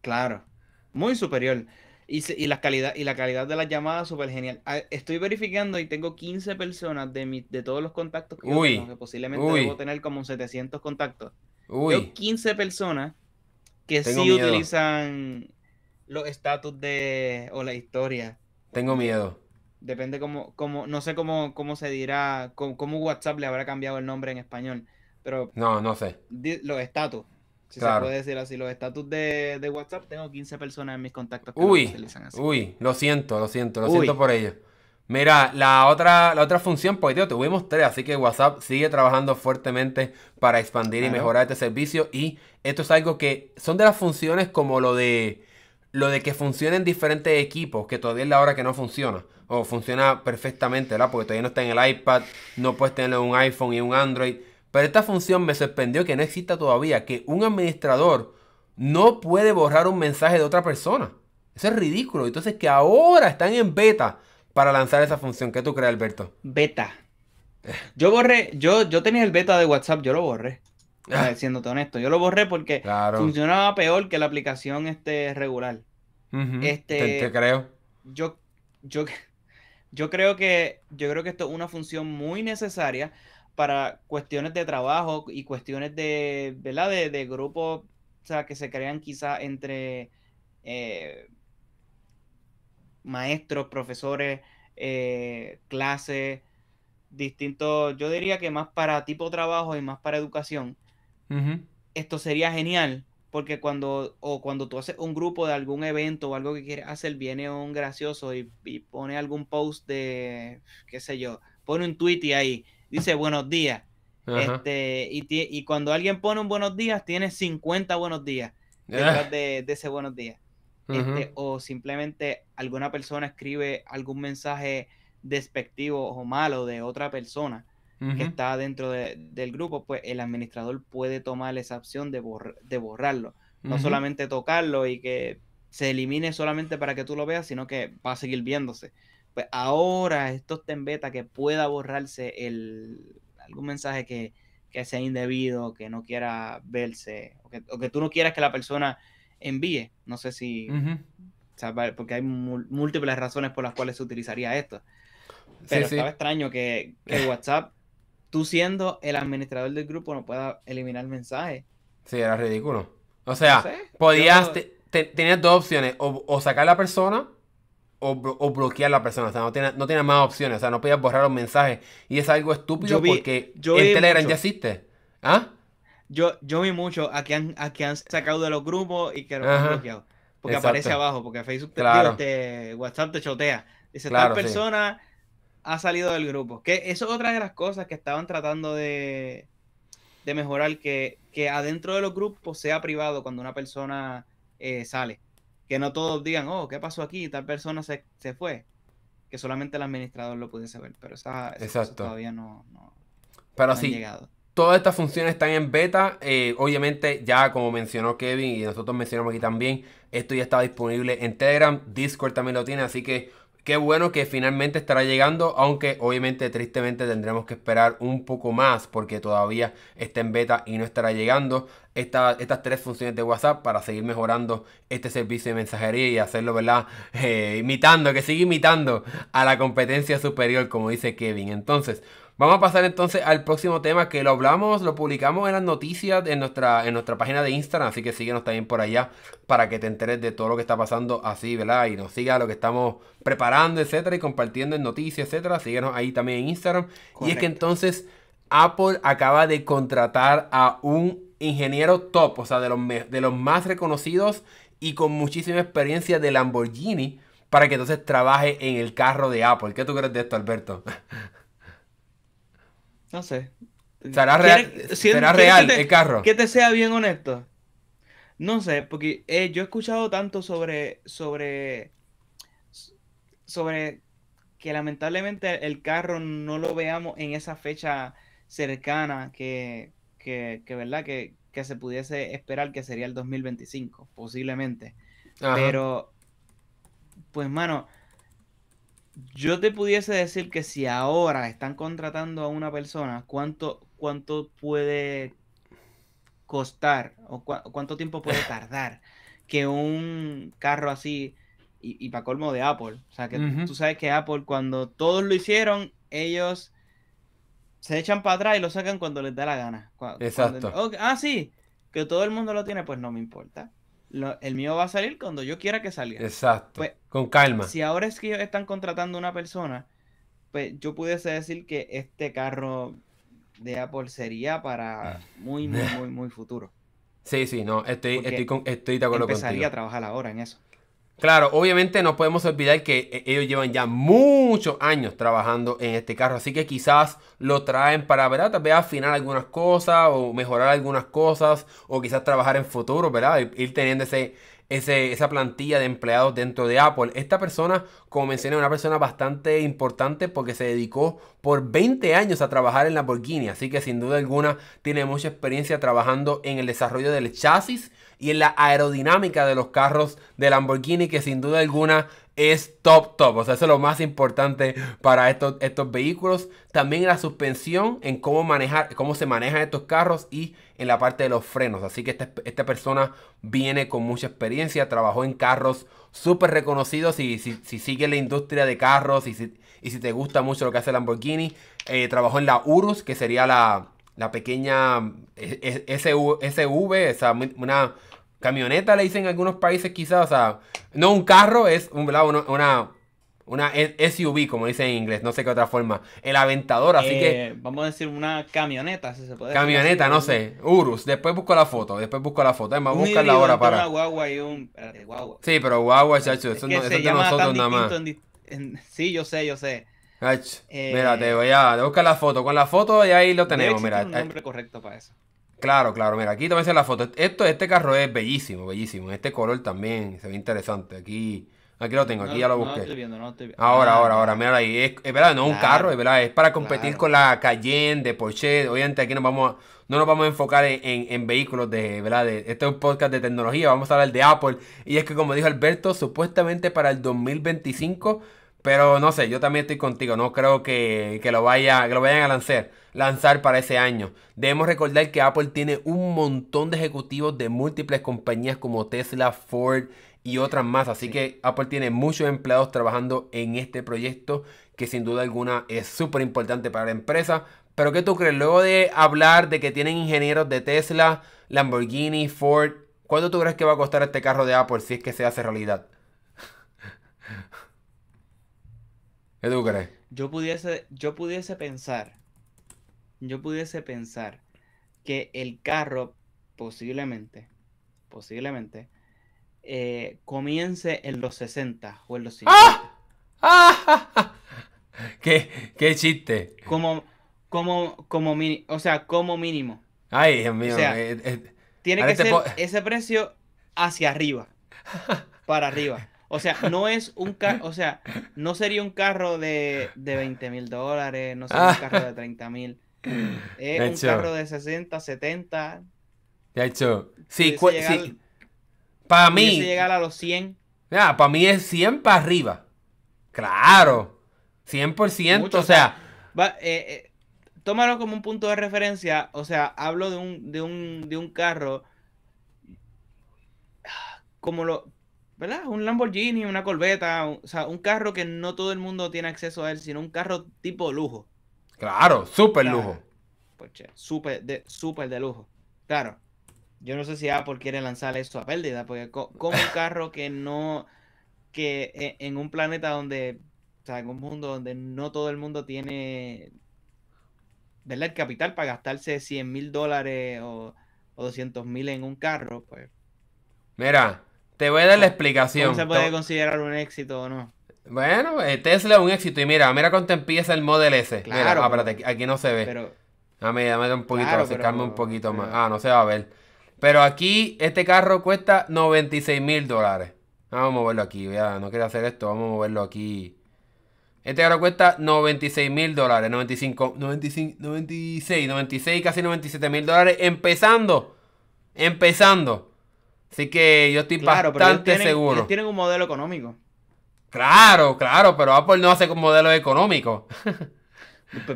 Speaker 2: Claro. Muy superior. Y, la calidad, y la calidad de las llamadas súper genial. Ah, estoy verificando y tengo 15 personas de, mi, de todos los contactos que, tengo, que posiblemente debo tener como 700 contactos. Uy. Tengo 15 personas que sí utilizan los estatus de o la historia.
Speaker 1: Tengo miedo.
Speaker 2: Depende cómo, cómo no sé cómo, cómo se dirá, cómo, cómo, WhatsApp le habrá cambiado el nombre en español, pero...
Speaker 1: No, no sé.
Speaker 2: Los estatus. Si se puede decir así, los estatus de, WhatsApp, tengo 15 personas en mis contactos
Speaker 1: que uy, utilizan así. Uy, lo siento, lo siento, lo siento por ello. Mira, la otra, la otra función, pues tío, tuvimos tres, así que WhatsApp sigue trabajando fuertemente para expandir y mejorar este servicio. Y esto es algo que son de las funciones como lo de lo de que funcionen diferentes equipos, que todavía es la hora que no funciona. O funciona perfectamente, ¿verdad? Porque todavía no está en el iPad, no puedes tenerlo en un iPhone y un Android. Pero esta función me sorprendió que no exista todavía, que un administrador no puede borrar un mensaje de otra persona. Eso es ridículo. Entonces que ahora están en beta para lanzar esa función. ¿Qué tú crees, Alberto?
Speaker 2: Beta. Yo borré, yo, yo tenía el beta de WhatsApp, yo lo borré. Ah. Siéndote honesto, yo lo borré porque funcionaba peor que la aplicación este regular. Este,
Speaker 1: te, creo.
Speaker 2: Yo, yo, yo creo que yo creo que esto es una función muy necesaria para cuestiones de trabajo y cuestiones de, ¿verdad? De, de grupos, o sea, que se crean quizá entre eh, maestros, profesores, eh, clases, distintos, yo diría que más para tipo trabajo y más para educación. Esto sería genial porque cuando o cuando tú haces un grupo de algún evento o algo que quieres hacer, viene un gracioso y, y pone algún post de, qué sé yo, pone un tweet y ahí dice buenos días. Este, y, y, cuando alguien pone un buenos días, tiene 50 buenos días detrás de, ese buenos días. Este, o simplemente alguna persona escribe algún mensaje despectivo o malo de otra persona que está dentro del grupo, pues el administrador puede tomar esa opción de, de borrarlo. No solamente tocarlo y que se elimine solamente para que tú lo veas, sino que va a seguir viéndose. Pues ahora esto está en beta que pueda borrarse el, algún mensaje que, sea indebido, que no quiera verse, o que, tú no quieras que la persona envíe. No sé si... porque hay múltiples razones por las cuales se utilizaría esto. Pero estaba extraño que, que WhatsApp tú siendo el administrador del grupo no puedas eliminar mensajes.
Speaker 1: Sí, era ridículo. O sea, podías, tenías dos opciones, o, sacar a la persona o, bloquear a la persona. O sea, no tienes, no más opciones. O sea, no podías borrar los mensajes. Y es algo estúpido porque en Telegram ya existe. ¿Ah?
Speaker 2: Yo, yo vi mucho a que, han, a que han sacado de los grupos y que lo han bloqueado. Porque aparece abajo, porque Facebook te, WhatsApp te chotea. Dice, tal persona ha salido del grupo. Que eso es otra de las cosas que estaban tratando de, de mejorar, que, que adentro de los grupos sea privado cuando una persona eh, sale. Que no todos digan, oh, ¿qué pasó aquí? Tal persona se, fue. Que solamente el administrador lo pudiese ver. Pero esa, todavía no, no,
Speaker 1: pero sí, llegado. Todas estas funciones están en beta. Eh, obviamente, ya como mencionó Kevin y nosotros mencionamos aquí también, esto ya está disponible en Telegram. Discord también lo tiene, así que Qué bueno que finalmente estará llegando, aunque obviamente tristemente tendremos que esperar un poco más porque todavía está en beta y no estará llegando estas tres funciones de WhatsApp para seguir mejorando este servicio de mensajería y hacerlo, ¿verdad? Eh, imitando, que siga imitando a la competencia superior, como dice Kevin. Entonces, Vamos a pasar entonces al próximo tema que lo hablamos, lo publicamos en las noticias en nuestra, en nuestra página de Instagram, así que síguenos también por allá para que te enteres de todo lo que está pasando así, ¿verdad? Y nos siga lo que estamos preparando, etcétera, y compartiendo en noticias, etcétera. Síguenos ahí también en Instagram. Y es que entonces Apple acaba de contratar a un ingeniero top, o sea, de los, de los más reconocidos y con muchísima experiencia de Lamborghini para que entonces trabaje en el carro de Apple. ¿Qué tú crees de esto, Alberto?
Speaker 2: No sé.
Speaker 1: ¿Será real, ¿será real el carro?
Speaker 2: Que te sea bien honesto. No sé, porque eh, yo he escuchado tanto sobre, sobre, sobre que lamentablemente el carro no lo veamos en esa fecha cercana que, que, que ¿verdad? Que, que, se pudiese esperar que sería el 2025, posiblemente. Pero, pues, mano, yo te pudiese decir que si ahora están contratando a una persona, ¿cuánto, cuánto puede costar o cuánto tiempo puede tardar que un carro así, y, para colmo de Apple, o sea, que tú sabes que Apple cuando todos lo hicieron, ellos se echan para atrás y lo sacan cuando les da la gana.
Speaker 1: Exacto.
Speaker 2: ah, sí, que todo el mundo lo tiene, pues no me importa el mío va a salir cuando yo quiera que salga.
Speaker 1: Exacto. Pues, con calma.
Speaker 2: Si ahora es que ellos están contratando una persona, pues yo pudiese decir que este carro de Apple sería para muy, muy, muy, muy futuro.
Speaker 1: Sí, sí, no, estoy, estoy, con, estoy de acuerdo
Speaker 2: empezaría a trabajar ahora en eso.
Speaker 1: Claro, obviamente no podemos olvidar que eh, ellos llevan ya muchos años trabajando en este carro, así que quizás lo traen para, ¿verdad? Tal vez afinar algunas cosas o mejorar algunas cosas o quizás trabajar en futuro, ¿verdad? Ir teniendo ese, esa plantilla de empleados dentro de Apple. Esta persona, como mencioné, es una persona bastante importante porque se dedicó por 20 años a trabajar en Lamborghini. Así que sin duda alguna tiene mucha experiencia trabajando en el desarrollo del chasis y en la aerodinámica de los carros de Lamborghini que sin duda alguna es top top. O sea, eso es lo más importante para estos, estos vehículos. También la suspensión, en cómo manejar, cómo se manejan estos carros y en la parte de los frenos. Así que este, esta persona viene con mucha experiencia, trabajó en carros súper reconocidos. Y si, si sigue la industria de carros y si, y si te gusta mucho lo que hace Lamborghini, eh, trabajó en la Urus, que sería la, la pequeña eh, SV, o sea, una camioneta le dicen en algunos países quizás, o sea, no un carro, es un, una, una, SUV, como dicen en inglés, no sé qué otra forma. El aventador, así que...
Speaker 2: Eh, vamos a decir una camioneta, si se puede
Speaker 1: Camioneta, no sé. Urus, después busco la foto, después busco la foto. Vamos a buscar la hora para...
Speaker 2: guagua y un... guagua.
Speaker 1: Sí, pero guagua, chacho, eso, no, es de nosotros nada más.
Speaker 2: Sí, yo sé, yo sé.
Speaker 1: Eh, mira, te voy a, buscar la foto. Con la foto y ahí lo tenemos, mira.
Speaker 2: un nombre correcto para eso.
Speaker 1: Claro, claro, mira, aquí también se la foto. Esto, este carro es bellísimo, bellísimo. Este color también se ve interesante. Aquí, Aquí lo tengo, aquí ya lo busqué. No estoy viendo, no estoy viendo. Ahora, ah, ahora, ahora, mira ahí. Es, verdad, no es un carro, es verdad, es para competir con la Cayenne de Porsche. Obviamente aquí nos vamos no nos vamos a enfocar en, vehículos de, ¿verdad? este es un podcast de tecnología, vamos a hablar de Apple. Y es que como dijo Alberto, supuestamente para el 2025, pero no sé, yo también estoy contigo, no creo que, lo, vaya, que lo vayan a lanzar, lanzar para ese año. Debemos recordar que Apple tiene un montón de ejecutivos de múltiples compañías como Tesla, Ford y otras más. Así que Apple tiene muchos empleados trabajando en este proyecto que sin duda alguna es súper importante para la empresa. Pero ¿qué tú crees? Luego de hablar de que tienen ingenieros de Tesla, Lamborghini, Ford, ¿cuánto tú crees que va a costar este carro de Apple si es que se hace realidad? ¿Qué tú crees?
Speaker 2: Yo pudiese, yo pudiese pensar, yo pudiese pensar que el carro posiblemente, posiblemente, eh, comience en los 60 o en los 50.
Speaker 1: ¡Ah! ¿Qué, ¿Qué, chiste.
Speaker 2: Como, como, como, o sea, como mínimo.
Speaker 1: Ay, Dios mío.
Speaker 2: Eh, eh, tiene que ser ese precio hacia arriba. para arriba. O sea, no es un carro, o sea, no sería un carro de, de 20 mil dólares, no sería un carro de 30 mil. Es un carro de 60, 70.
Speaker 1: Ya hecho. Sí, sí. Para mí.
Speaker 2: llegar a los 100.
Speaker 1: Ya, para mí es 100 para arriba. Claro. 100%. o sea.
Speaker 2: Va, eh, eh, tómalo como un punto de referencia. O sea, hablo de un, de un, de un carro. Como lo. ¿Verdad? Un Lamborghini, una Corvette. o sea, un carro que no todo el mundo tiene acceso a él, sino un carro tipo lujo.
Speaker 1: Claro, súper lujo.
Speaker 2: Pues, súper de, super de lujo. Claro. Yo no sé si Apple quiere lanzar eso a pérdida, porque como un carro que no, que e, en un planeta donde, o sea, en un mundo donde no todo el mundo tiene, ¿verdad? El capital para gastarse 100 mil dólares o, o 200 mil en un carro, pues.
Speaker 1: Mira, te voy a dar la explicación. ¿Cómo
Speaker 2: se puede considerar un éxito o no?
Speaker 1: Bueno, eh, Tesla es un éxito y mira, mira cuánto empieza el Model S. Claro, mira, ah, aquí no se ve. Pero, dame, dame un poquito, acercarme un poquito más. Ah, no se va a ver. Pero aquí este carro cuesta 96 mil dólares. Vamos a moverlo aquí. no quiero hacer esto. Vamos a moverlo aquí. Este carro cuesta 96 mil dólares. 95, 95, 96, 96, casi 97 mil dólares. Empezando. Empezando. Así que yo estoy bastante seguro.
Speaker 2: tienen un modelo económico.
Speaker 1: Claro, claro, pero Apple no hace con modelo económico.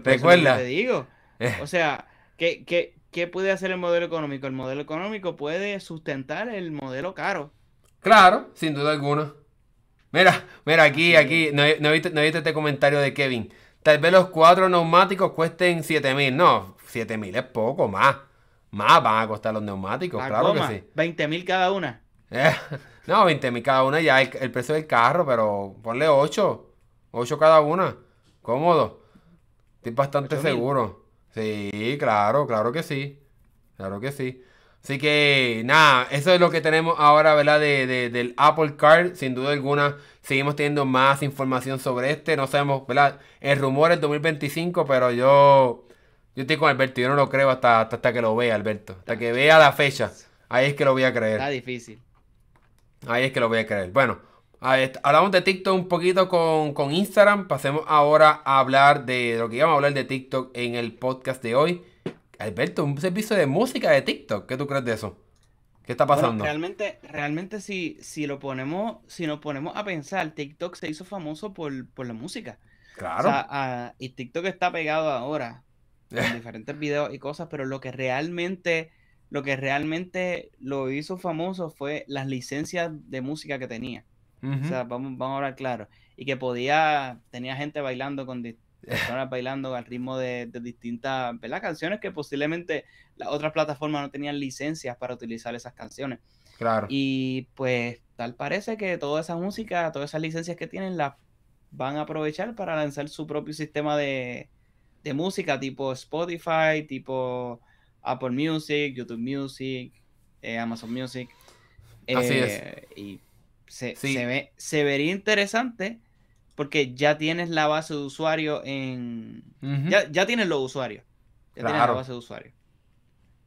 Speaker 2: ¿Recuerda? Te digo. Eh. O sea, que, que ¿qué puede hacer el modelo económico? El modelo económico puede sustentar el modelo caro.
Speaker 1: Claro, sin duda alguna. Mira, mira, aquí, aquí, no, no, viste, no viste este comentario de Kevin. Tal vez los cuatro neumáticos cuesten 7 mil. No, 7 mil es poco, más. Más van a costar los neumáticos, claro que sí.
Speaker 2: 20 mil cada una.
Speaker 1: Eh, no, 20 mil cada una ya el, el, precio del carro, pero ponle 8. 8 cada una. Cómodo. Estoy bastante seguro. Sí, claro, claro que sí. Claro que sí. Así que nada, eso es lo que tenemos ahora, ¿verdad? De, del Apple Card. Sin duda alguna, seguimos teniendo más información sobre este. No sabemos, ¿verdad? El rumor es 2025, pero yo, yo estoy con Alberto. Yo no lo creo hasta, hasta, que lo vea, Alberto. Hasta que vea la fecha. Ahí es que lo voy a creer.
Speaker 2: Está difícil.
Speaker 1: Ahí es que lo voy a creer. Bueno, hablamos de TikTok un poquito con, Instagram. Pasemos ahora a hablar de lo que íbamos a hablar de TikTok en el podcast de hoy. Alberto, un servicio de música de TikTok. ¿Qué tú crees de eso? ¿Qué está pasando?
Speaker 2: realmente, realmente si, si lo ponemos, si nos ponemos a pensar, TikTok se hizo famoso por, la música. Claro. y TikTok está pegado ahora en diferentes videos y cosas, pero lo que realmente, lo que realmente lo hizo famoso fue las licencias de música que tenía. O sea, vamos, vamos a hablar claro. Y que podía, tenía gente bailando con personas bailando al ritmo de, distintas ¿verdad? canciones que posiblemente las otras plataformas no tenían licencias para utilizar esas canciones.
Speaker 1: Claro.
Speaker 2: Y pues tal parece que toda esa música, todas esas licencias que tienen las van a aprovechar para lanzar su propio sistema de, de música tipo Spotify, tipo Apple Music, YouTube Music, eh, Amazon Music.
Speaker 1: Así es.
Speaker 2: Eh, y se, ve, se vería interesante porque ya tienes la base de usuarios en... ya, tienes los usuarios. Ya tienes la base de usuarios.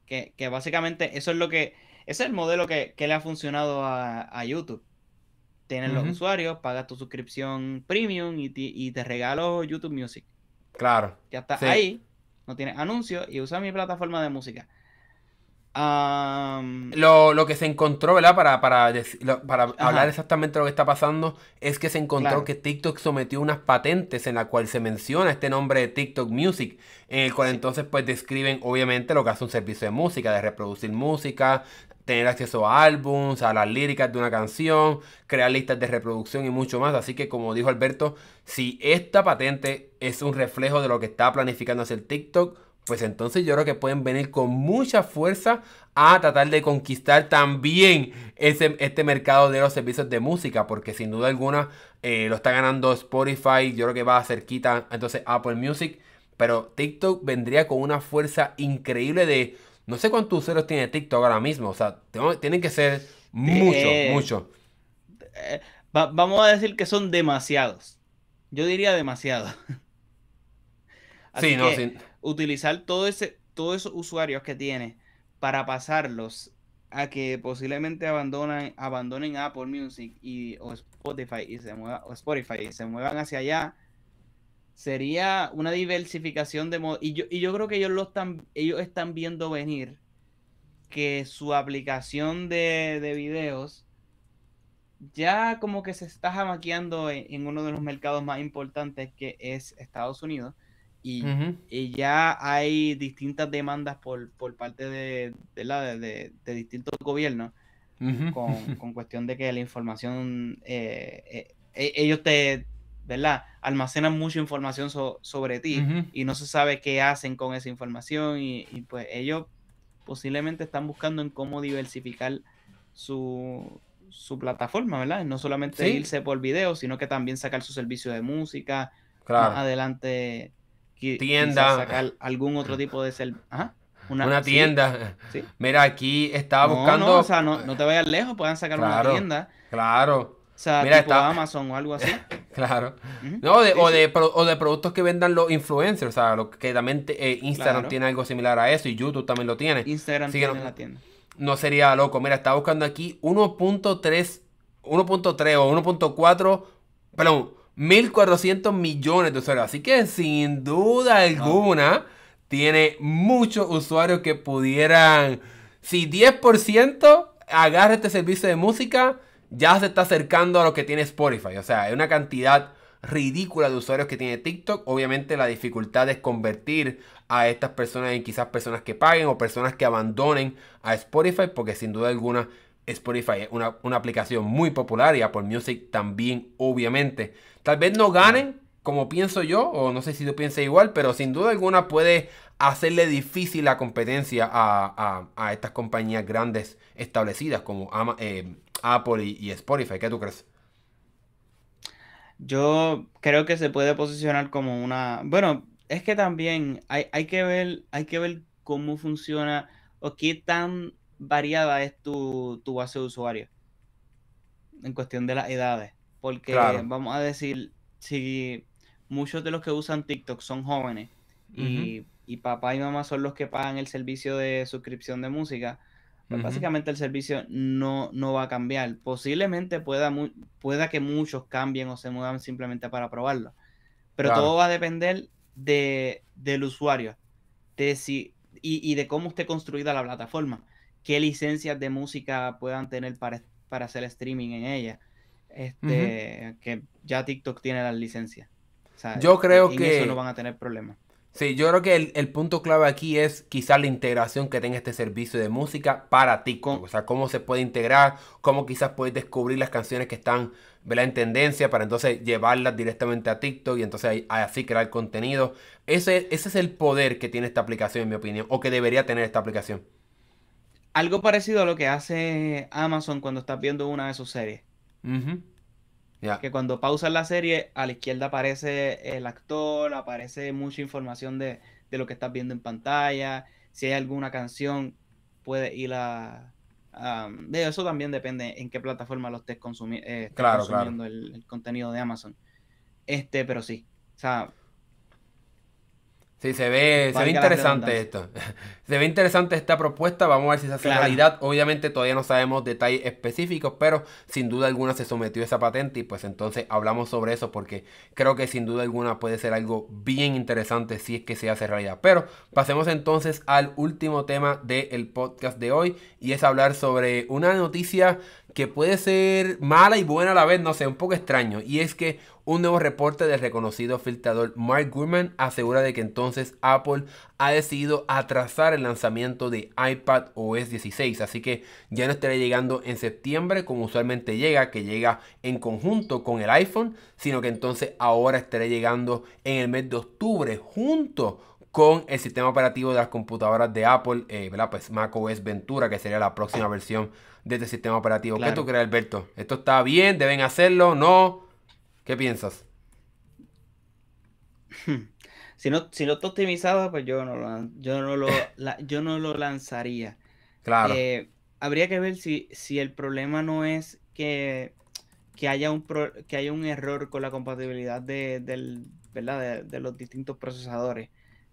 Speaker 2: Que, básicamente eso es lo que... Ese es el modelo que, le ha funcionado a, YouTube. tienen los usuarios, pagas tu suscripción premium y te, regalo YouTube Music.
Speaker 1: Claro.
Speaker 2: Ya está ahí, no tienes anuncios y usa mi plataforma de música.
Speaker 1: Lo, que se encontró, ¿verdad? Para, para, para hablar exactamente de lo que está pasando, es que se encontró que TikTok sometió unas patentes en la cual se menciona este nombre de TikTok Music, en el cual entonces pues describen obviamente lo que hace un servicio de música, de reproducir música, tener acceso a álbums, a las líricas de una canción, crear listas de reproducción y mucho más. Así que como dijo Alberto, si esta patente es un reflejo de lo que está planificando hacer TikTok, pues entonces yo creo que pueden venir con mucha fuerza a tratar de conquistar también ese, este mercado de los servicios de música, porque sin duda alguna eh, lo está ganando Spotify, yo creo que va a cerquita entonces Apple Music, pero TikTok vendría con una fuerza increíble de, no sé cuántos usuarios tiene TikTok ahora mismo, o sea, tienen que ser muchos, eh, muchos.
Speaker 2: Eh, vamos a decir que son demasiados, yo diría demasiado. sí, no, sí utilizar todo ese, todos esos usuarios que tiene para pasarlos a que posiblemente abandonan, abandonen Apple Music y, o Spotify y se mueva, o Spotify y se muevan hacia allá, sería una diversificación de y yo, y yo creo que ellos lo están, ellos están viendo venir que su aplicación de, de videos ya como que se está jamaqueando en, uno de los mercados más importantes que es Estados Unidos y, ya hay distintas demandas por, por parte de, de, la, de, distintos gobiernos con, cuestión de que la información, eh, eh, e, ellos te, ¿verdad? Almacenan mucha información sobre ti y no se sabe qué hacen con esa información y, pues ellos posiblemente están buscando en cómo diversificar su, su plataforma, ¿verdad? No solamente irse por video, sino que también sacar su servicio de música, más adelante
Speaker 1: tienda.
Speaker 2: sacar algún otro tipo de ser
Speaker 1: Una, tienda. Mira, aquí estaba buscando.
Speaker 2: No, o sea, no, te vayas lejos, puedan sacar una tienda.
Speaker 1: Claro.
Speaker 2: O sea, Mira, tipo Amazon o algo así.
Speaker 1: claro. no, de, o, de, o, de, productos que vendan los influencers. O sea, lo que también eh, Instagram tiene algo similar a eso y YouTube también lo tiene.
Speaker 2: Instagram tiene no, la tienda.
Speaker 1: No sería loco. Mira, estaba buscando aquí 1.3, 1.3 o 1.4, perdón, 1.400 millones de usuarios. Así que sin duda alguna tiene muchos usuarios que pudieran, si 10% agarra este servicio de música, ya se está acercando a lo que tiene Spotify. O sea, es una cantidad ridícula de usuarios que tiene TikTok. Obviamente la dificultad es convertir a estas personas en quizás personas que paguen o personas que abandonen a Spotify porque sin duda alguna Spotify es una, una aplicación muy popular y Apple Music también obviamente. Tal vez no ganen, como pienso yo, o no sé si tú piensas igual, pero sin duda alguna puede hacerle difícil la competencia a, estas compañías grandes establecidas como eh, Apple y, Spotify. ¿Qué tú crees?
Speaker 2: Yo creo que se puede posicionar como una. Bueno, es que también hay, hay, que ver, hay que ver cómo funciona o qué tan variada es tu, tu base de usuarios en cuestión de las edades. Porque vamos a decir, si muchos de los que usan TikTok son jóvenes y, papá y mamá son los que pagan el servicio de suscripción de música, pues básicamente el servicio no, no va a cambiar. Posiblemente pueda, pueda que muchos cambien o se muevan simplemente para probarlo. Pero todo va a depender de, del usuario de si, y, de cómo esté construida la plataforma. Qué licencias de música puedan tener para, para hacer streaming en ella este, que ya TikTok tiene las licencias.
Speaker 1: yo creo que...
Speaker 2: eso no van a tener problemas.
Speaker 1: Sí, yo creo que el, punto clave aquí es quizás la integración que tenga este servicio de música para TikTok. O sea, cómo se puede integrar, cómo quizás puedes descubrir las canciones que están en tendencia para entonces llevarlas directamente a TikTok y entonces así crear contenido. Ese, ese es el poder que tiene esta aplicación, en mi opinión, o que debería tener esta aplicación.
Speaker 2: Algo parecido a lo que hace Amazon cuando estás viendo una de sus series. Que cuando pausas la serie, a la izquierda aparece el actor, aparece mucha información de, lo que estás viendo en pantalla. Si hay alguna canción, puedes ir a. de eso también depende en qué plataforma lo estés, eh, consumiendo el, contenido de Amazon. Este, pero sí. O sea,
Speaker 1: Sí, se ve, se ve interesante esto. se ve interesante esta propuesta. Vamos a ver si se hace realidad. Obviamente todavía no sabemos detalles específicos, pero sin duda alguna se sometió a esa patente y pues entonces hablamos sobre eso porque creo que sin duda alguna puede ser algo bien interesante si es que se hace realidad. Pero pasemos entonces al último tema del podcast de hoy y es hablar sobre una noticia que puede ser mala y buena a la vez, no sé, un poco extraño. Y es que un nuevo reporte del reconocido filtrador Mark Gurman asegura de que entonces Apple ha decidido atrasar el lanzamiento de iPad OS 16. Así que ya no estará llegando en septiembre como usualmente llega, que llega en conjunto con el iPhone, sino que entonces ahora estará llegando en el mes de octubre junto con el sistema operativo de las computadoras de Apple, eh, ¿verdad? Pues macOS Ventura, que sería la próxima versión de este sistema operativo. ¿Qué tú crees, Alberto? ¿Esto está bien? ¿Deben hacerlo? ¿No? ¿Qué piensas?
Speaker 2: Si no, si no está optimizado, pues yo no lo, yo no lo, yo no lo lanzaría.
Speaker 1: Claro.
Speaker 2: Eh, habría que ver si, si el problema no es que, que, haya un que haya un error con la compatibilidad de, del, ¿verdad? De, los distintos procesadores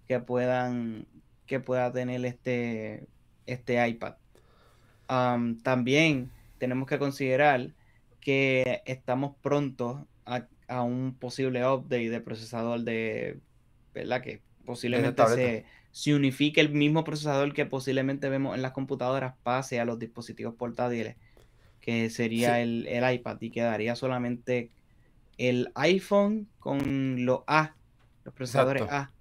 Speaker 2: que puedan que pueda tener este, este iPad también tenemos que considerar que estamos prontos a, un posible update de procesador de, ¿verdad? Que posiblemente se, unifique el mismo procesador que posiblemente vemos en las computadoras pase a los dispositivos portátiles, que sería el, iPad y quedaría solamente el iPhone con los A, los procesadores A.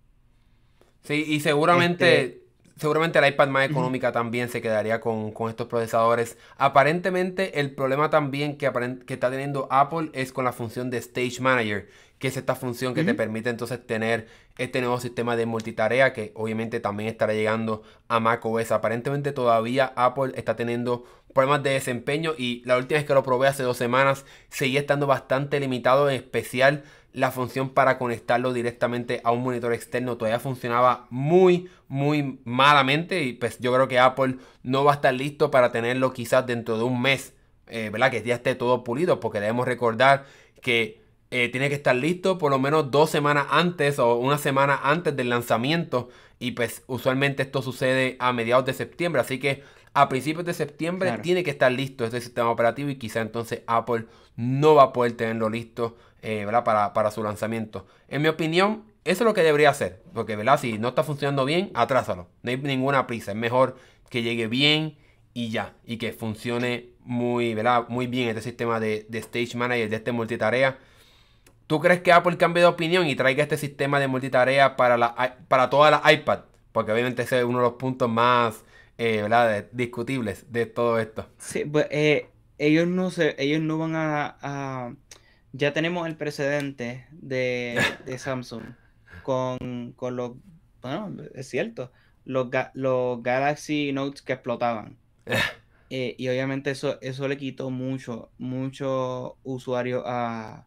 Speaker 1: Sí, y seguramente este seguramente la iPad más económica también se quedaría con, estos procesadores. Aparentemente el problema también que, que, está teniendo Apple es con la función de Stage Manager, que es esta función que te permite entonces tener este nuevo sistema de multitarea que obviamente también estará llegando a macOS. Aparentemente todavía Apple está teniendo problemas de desempeño y la última vez que lo probé hace dos semanas seguía estando bastante limitado, en especial la función para conectarlo directamente a un monitor externo todavía funcionaba muy, muy malamente. Y pues yo creo que Apple no va a estar listo para tenerlo quizás dentro de un mes, eh, ¿verdad? Que ya esté todo pulido, porque debemos recordar que eh, tiene que estar listo por lo menos dos semanas antes o una semana antes del lanzamiento. Y pues usualmente esto sucede a mediados de septiembre. Así que a principios de septiembre tiene que estar listo este sistema operativo y quizá entonces Apple no va a poder tenerlo listo eh, Para, su lanzamiento. En mi opinión, eso es lo que debería hacer. Porque ¿verdad? si no está funcionando bien, atrásalo. No hay ninguna prisa. Es mejor que llegue bien y ya. Y que funcione muy, ¿verdad? muy bien este sistema de, Stage Manager, de este multitarea. ¿Tú crees que Apple cambie de opinión y traiga este sistema de multitarea para, la, para todas las iPad? Porque obviamente ese es uno de los puntos más eh, discutibles de todo esto.
Speaker 2: Sí, pues eh, ellos no se, ellos no van a ya tenemos el precedente de, Samsung con, con, los, bueno, es cierto, los, los Galaxy Notes que explotaban. Eh, y obviamente eso, eso le quitó mucho, mucho usuario a,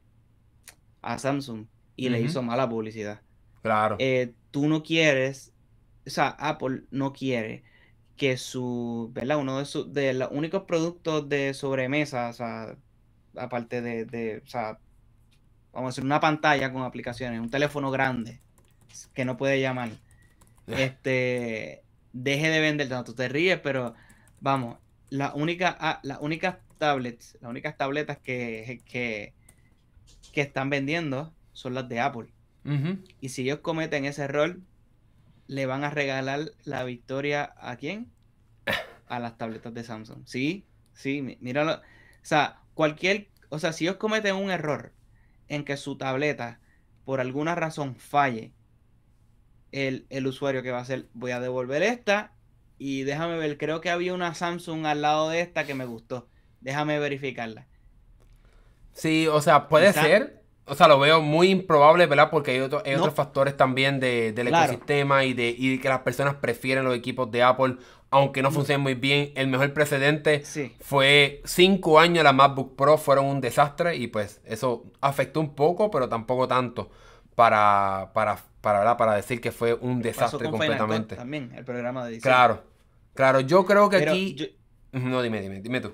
Speaker 2: a Samsung y le hizo mala publicidad.
Speaker 1: Claro.
Speaker 2: Eh, tú no quieres, o sea, Apple no quiere que su, ¿verdad? Uno de, sus de los únicos productos de sobremesa, o sea, aparte de, o sea, vamos a decir, una pantalla con aplicaciones, un teléfono grande que no puede llamar, este, deje de vender tanto. Te ríes, pero vamos, la única, ah, las únicas tablets, las únicas tabletas que, que, que están vendiendo son las de Apple. Y si ellos cometen ese error, le van a regalar la victoria a quién? A las tabletas de Samsung. Sí, sí, míralo. O sea, cualquier, o sea, si ellos cometen un error en que su tableta, por alguna razón, falle, el, usuario que va a hacer, voy a devolver esta y déjame ver, creo que había una Samsung al lado de esta que me gustó. Déjame verificarla.
Speaker 1: Sí, o sea, puede ser. O sea, lo veo muy improbable, ¿verdad? Porque hay, otros factores también del ecosistema y de, y que las personas prefieren los equipos de Apple aunque no funciona muy bien. El mejor precedente fue cinco años la MacBook Pro fueron un desastre y pues eso afectó un poco, pero tampoco tanto para, para, para, para decir que fue un desastre completamente.
Speaker 2: También el programa de
Speaker 1: Claro, claro, yo creo que aquí... No, dime, dime, dime tú.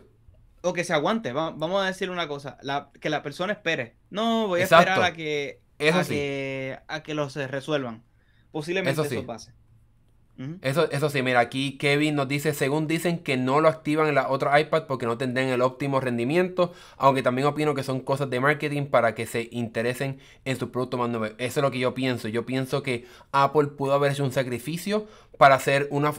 Speaker 2: O que se aguante, vamos a decir una cosa, que la persona espere. No, voy a esperar a que, a, que a que los resuelvan. Posiblemente eso, sí. pase.
Speaker 1: Eso, eso sí, mira, aquí Kevin nos dice, según dicen que no lo activan en la otra iPad porque no tendrán el óptimo rendimiento, aunque también opino que son cosas de marketing para que se interesen en su producto más. Eso es lo que yo pienso. Yo pienso que Apple pudo haber hecho un sacrificio para hacer una,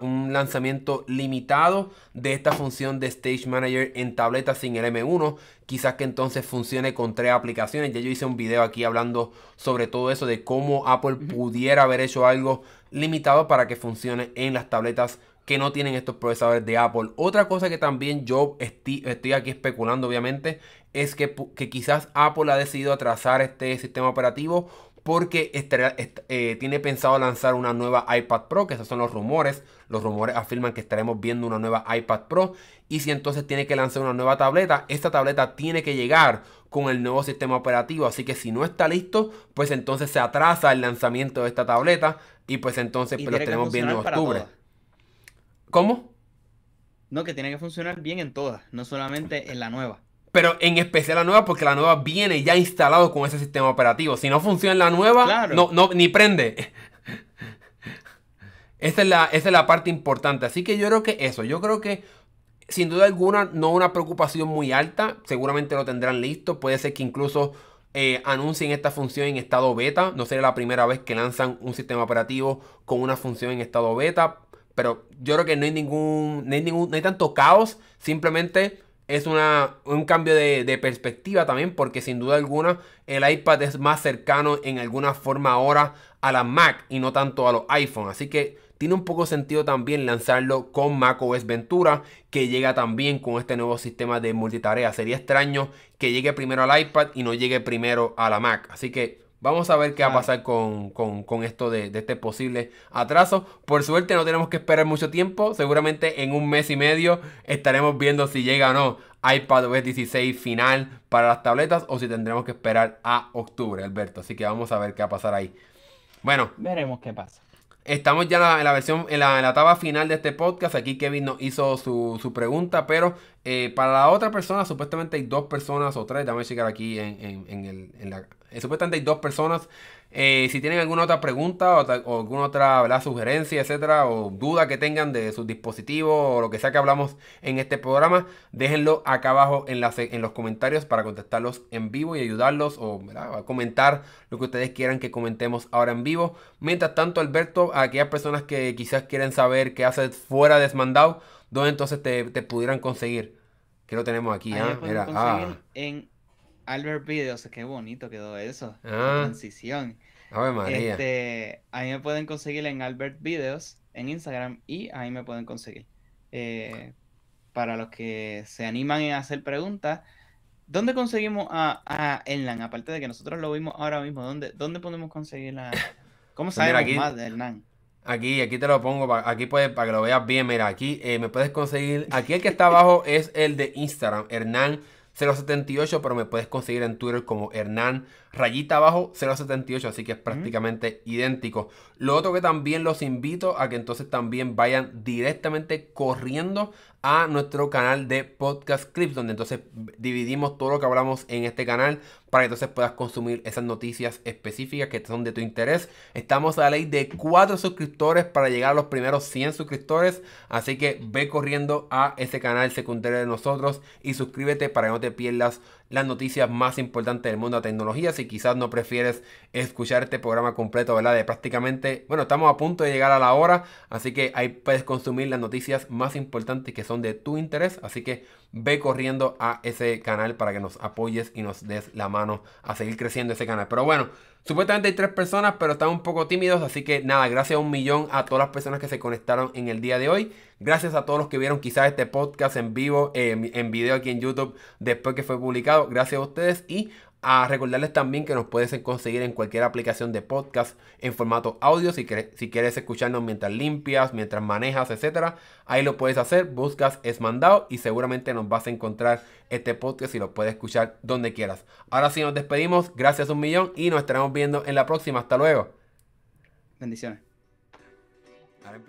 Speaker 1: un lanzamiento limitado de esta función de Stage Manager en tableta sin el M1. Quizás que entonces funcione con tres aplicaciones. Ya yo hice un video aquí hablando sobre todo eso, de cómo Apple pudiera haber hecho algo limitado para que funcione en las tabletas que no tienen estos procesadores de Apple. Otra cosa que también yo estoy, aquí especulando obviamente es que, que quizás Apple ha decidido atrasar este sistema operativo porque eh, tiene pensado lanzar una nueva iPad Pro, que esos son los rumores. Los rumores afirman que estaremos viendo una nueva iPad Pro. Y si entonces tiene que lanzar una nueva tableta, esta tableta tiene que llegar con el nuevo sistema operativo. Así que si no está listo, pues entonces se atrasa el lanzamiento de esta tableta. Y pues entonces pues, lo estaremos viendo en octubre. ¿Cómo?
Speaker 2: No, que tiene que funcionar bien en todas, no solamente en la nueva.
Speaker 1: Pero en especial la nueva, porque la nueva viene ya instalado con ese sistema operativo. Si no funciona la nueva, no, no, ni prende. esa, es la, esa es la parte importante. Así que yo creo que eso, yo creo que sin duda alguna no una preocupación muy alta. Seguramente lo tendrán listo. Puede ser que incluso eh, anuncien esta función en estado beta. No sería la primera vez que lanzan un sistema operativo con una función en estado beta. Pero yo creo que no hay ningún, no hay, ningún, no hay tanto caos. Simplemente es una, un cambio de, perspectiva también porque sin duda alguna el iPad es más cercano en alguna forma ahora a la Mac y no tanto a los iPhone. Así que tiene un poco sentido también lanzarlo con macOS Ventura que llega también con este nuevo sistema de multitarea. Sería extraño que llegue primero al iPad y no llegue primero a la Mac. Así que Vamos a ver qué va a pasar con, esto de, este posible atraso. Por suerte no tenemos que esperar mucho tiempo. Seguramente en un mes y medio estaremos viendo si llega o no iPadOS 16 final para las tabletas o si tendremos que esperar a octubre, Alberto. Así que vamos a ver qué va a pasar ahí. Bueno.
Speaker 2: Veremos qué pasa.
Speaker 1: Estamos ya en la, versión, en la, etapa final de este podcast. Aquí Kevin nos hizo su, pregunta, pero eh, para la otra persona, supuestamente hay dos personas o tres. Déjame checar aquí en, en la, eh, supuestamente hay dos personas. Eh, si tienen alguna otra pregunta o, alguna otra sugerencia, etcétera, o duda que tengan de sus dispositivos o lo que sea que hablamos en este programa, déjenlo acá abajo en, en los comentarios para contestarlos en vivo y ayudarlos o comentar lo que ustedes quieran que comentemos ahora en vivo. Mientras tanto, Alberto, a aquellas personas que quizás quieren saber qué haces fuera de Smandao, ¿dónde entonces te, pudieran conseguir? Que lo tenemos aquí,
Speaker 2: ¿ah? ah. en Albert Videos, qué bonito quedó eso. Ah. transición. María. Este, ahí me pueden conseguir en Albert Videos en Instagram y ahí me pueden conseguir. Eh, para los que se animan a hacer preguntas, ¿dónde conseguimos a, a Ernan? Aparte de que nosotros lo vimos ahora mismo, ¿dónde, dónde podemos conseguir la... ¿Cómo pues sabemos más de Hernán?
Speaker 1: Aquí, aquí te lo pongo, aquí puedes, para que lo veas bien, mira, aquí eh, me puedes conseguir, aquí el que está abajo es el de Instagram, Hernán 078, pero me puedes conseguir en Twitter como Hernán rayita abajo 078, así que es prácticamente idéntico. Lo otro que también los invito a que entonces también vayan directamente corriendo a nuestro canal de Podcast Clips, donde entonces dividimos todo lo que hablamos en este canal para que entonces puedas consumir esas noticias específicas que son de tu interés. Estamos a la ley de 4 suscriptores para llegar a los primeros 100 suscriptores, así que ve corriendo a ese canal secundario de nosotros y suscríbete para que no te pierdas las noticias más importantes del mundo de la tecnología. Si quizás no prefieres escuchar este programa completo, ¿verdad? De prácticamente, bueno, estamos a punto de llegar a la hora, así que ahí puedes consumir las noticias más importantes que son de tu interés. Así que ve corriendo a ese canal para que nos apoyes y nos des la mano a seguir creciendo ese canal. Pero bueno, Supuestamente hay tres personas, pero están un poco tímidos. Así que nada, gracias a un millón a todas las personas que se conectaron en el día de hoy. Gracias a todos los que vieron quizás este podcast en vivo, en video aquí en YouTube después que fue publicado. Gracias a ustedes. Y a recordarles también que nos puedes conseguir en cualquier aplicación de podcast en formato audio. Si, si quieres escucharnos mientras limpias, mientras manejas, etcétera, ahí lo puedes hacer. Buscas Es Mandado y seguramente nos vas a encontrar este podcast y lo puedes escuchar donde quieras. Ahora sí nos despedimos. Gracias un millón y nos estaremos viendo en la próxima. Hasta luego.
Speaker 2: Bendiciones. Ahora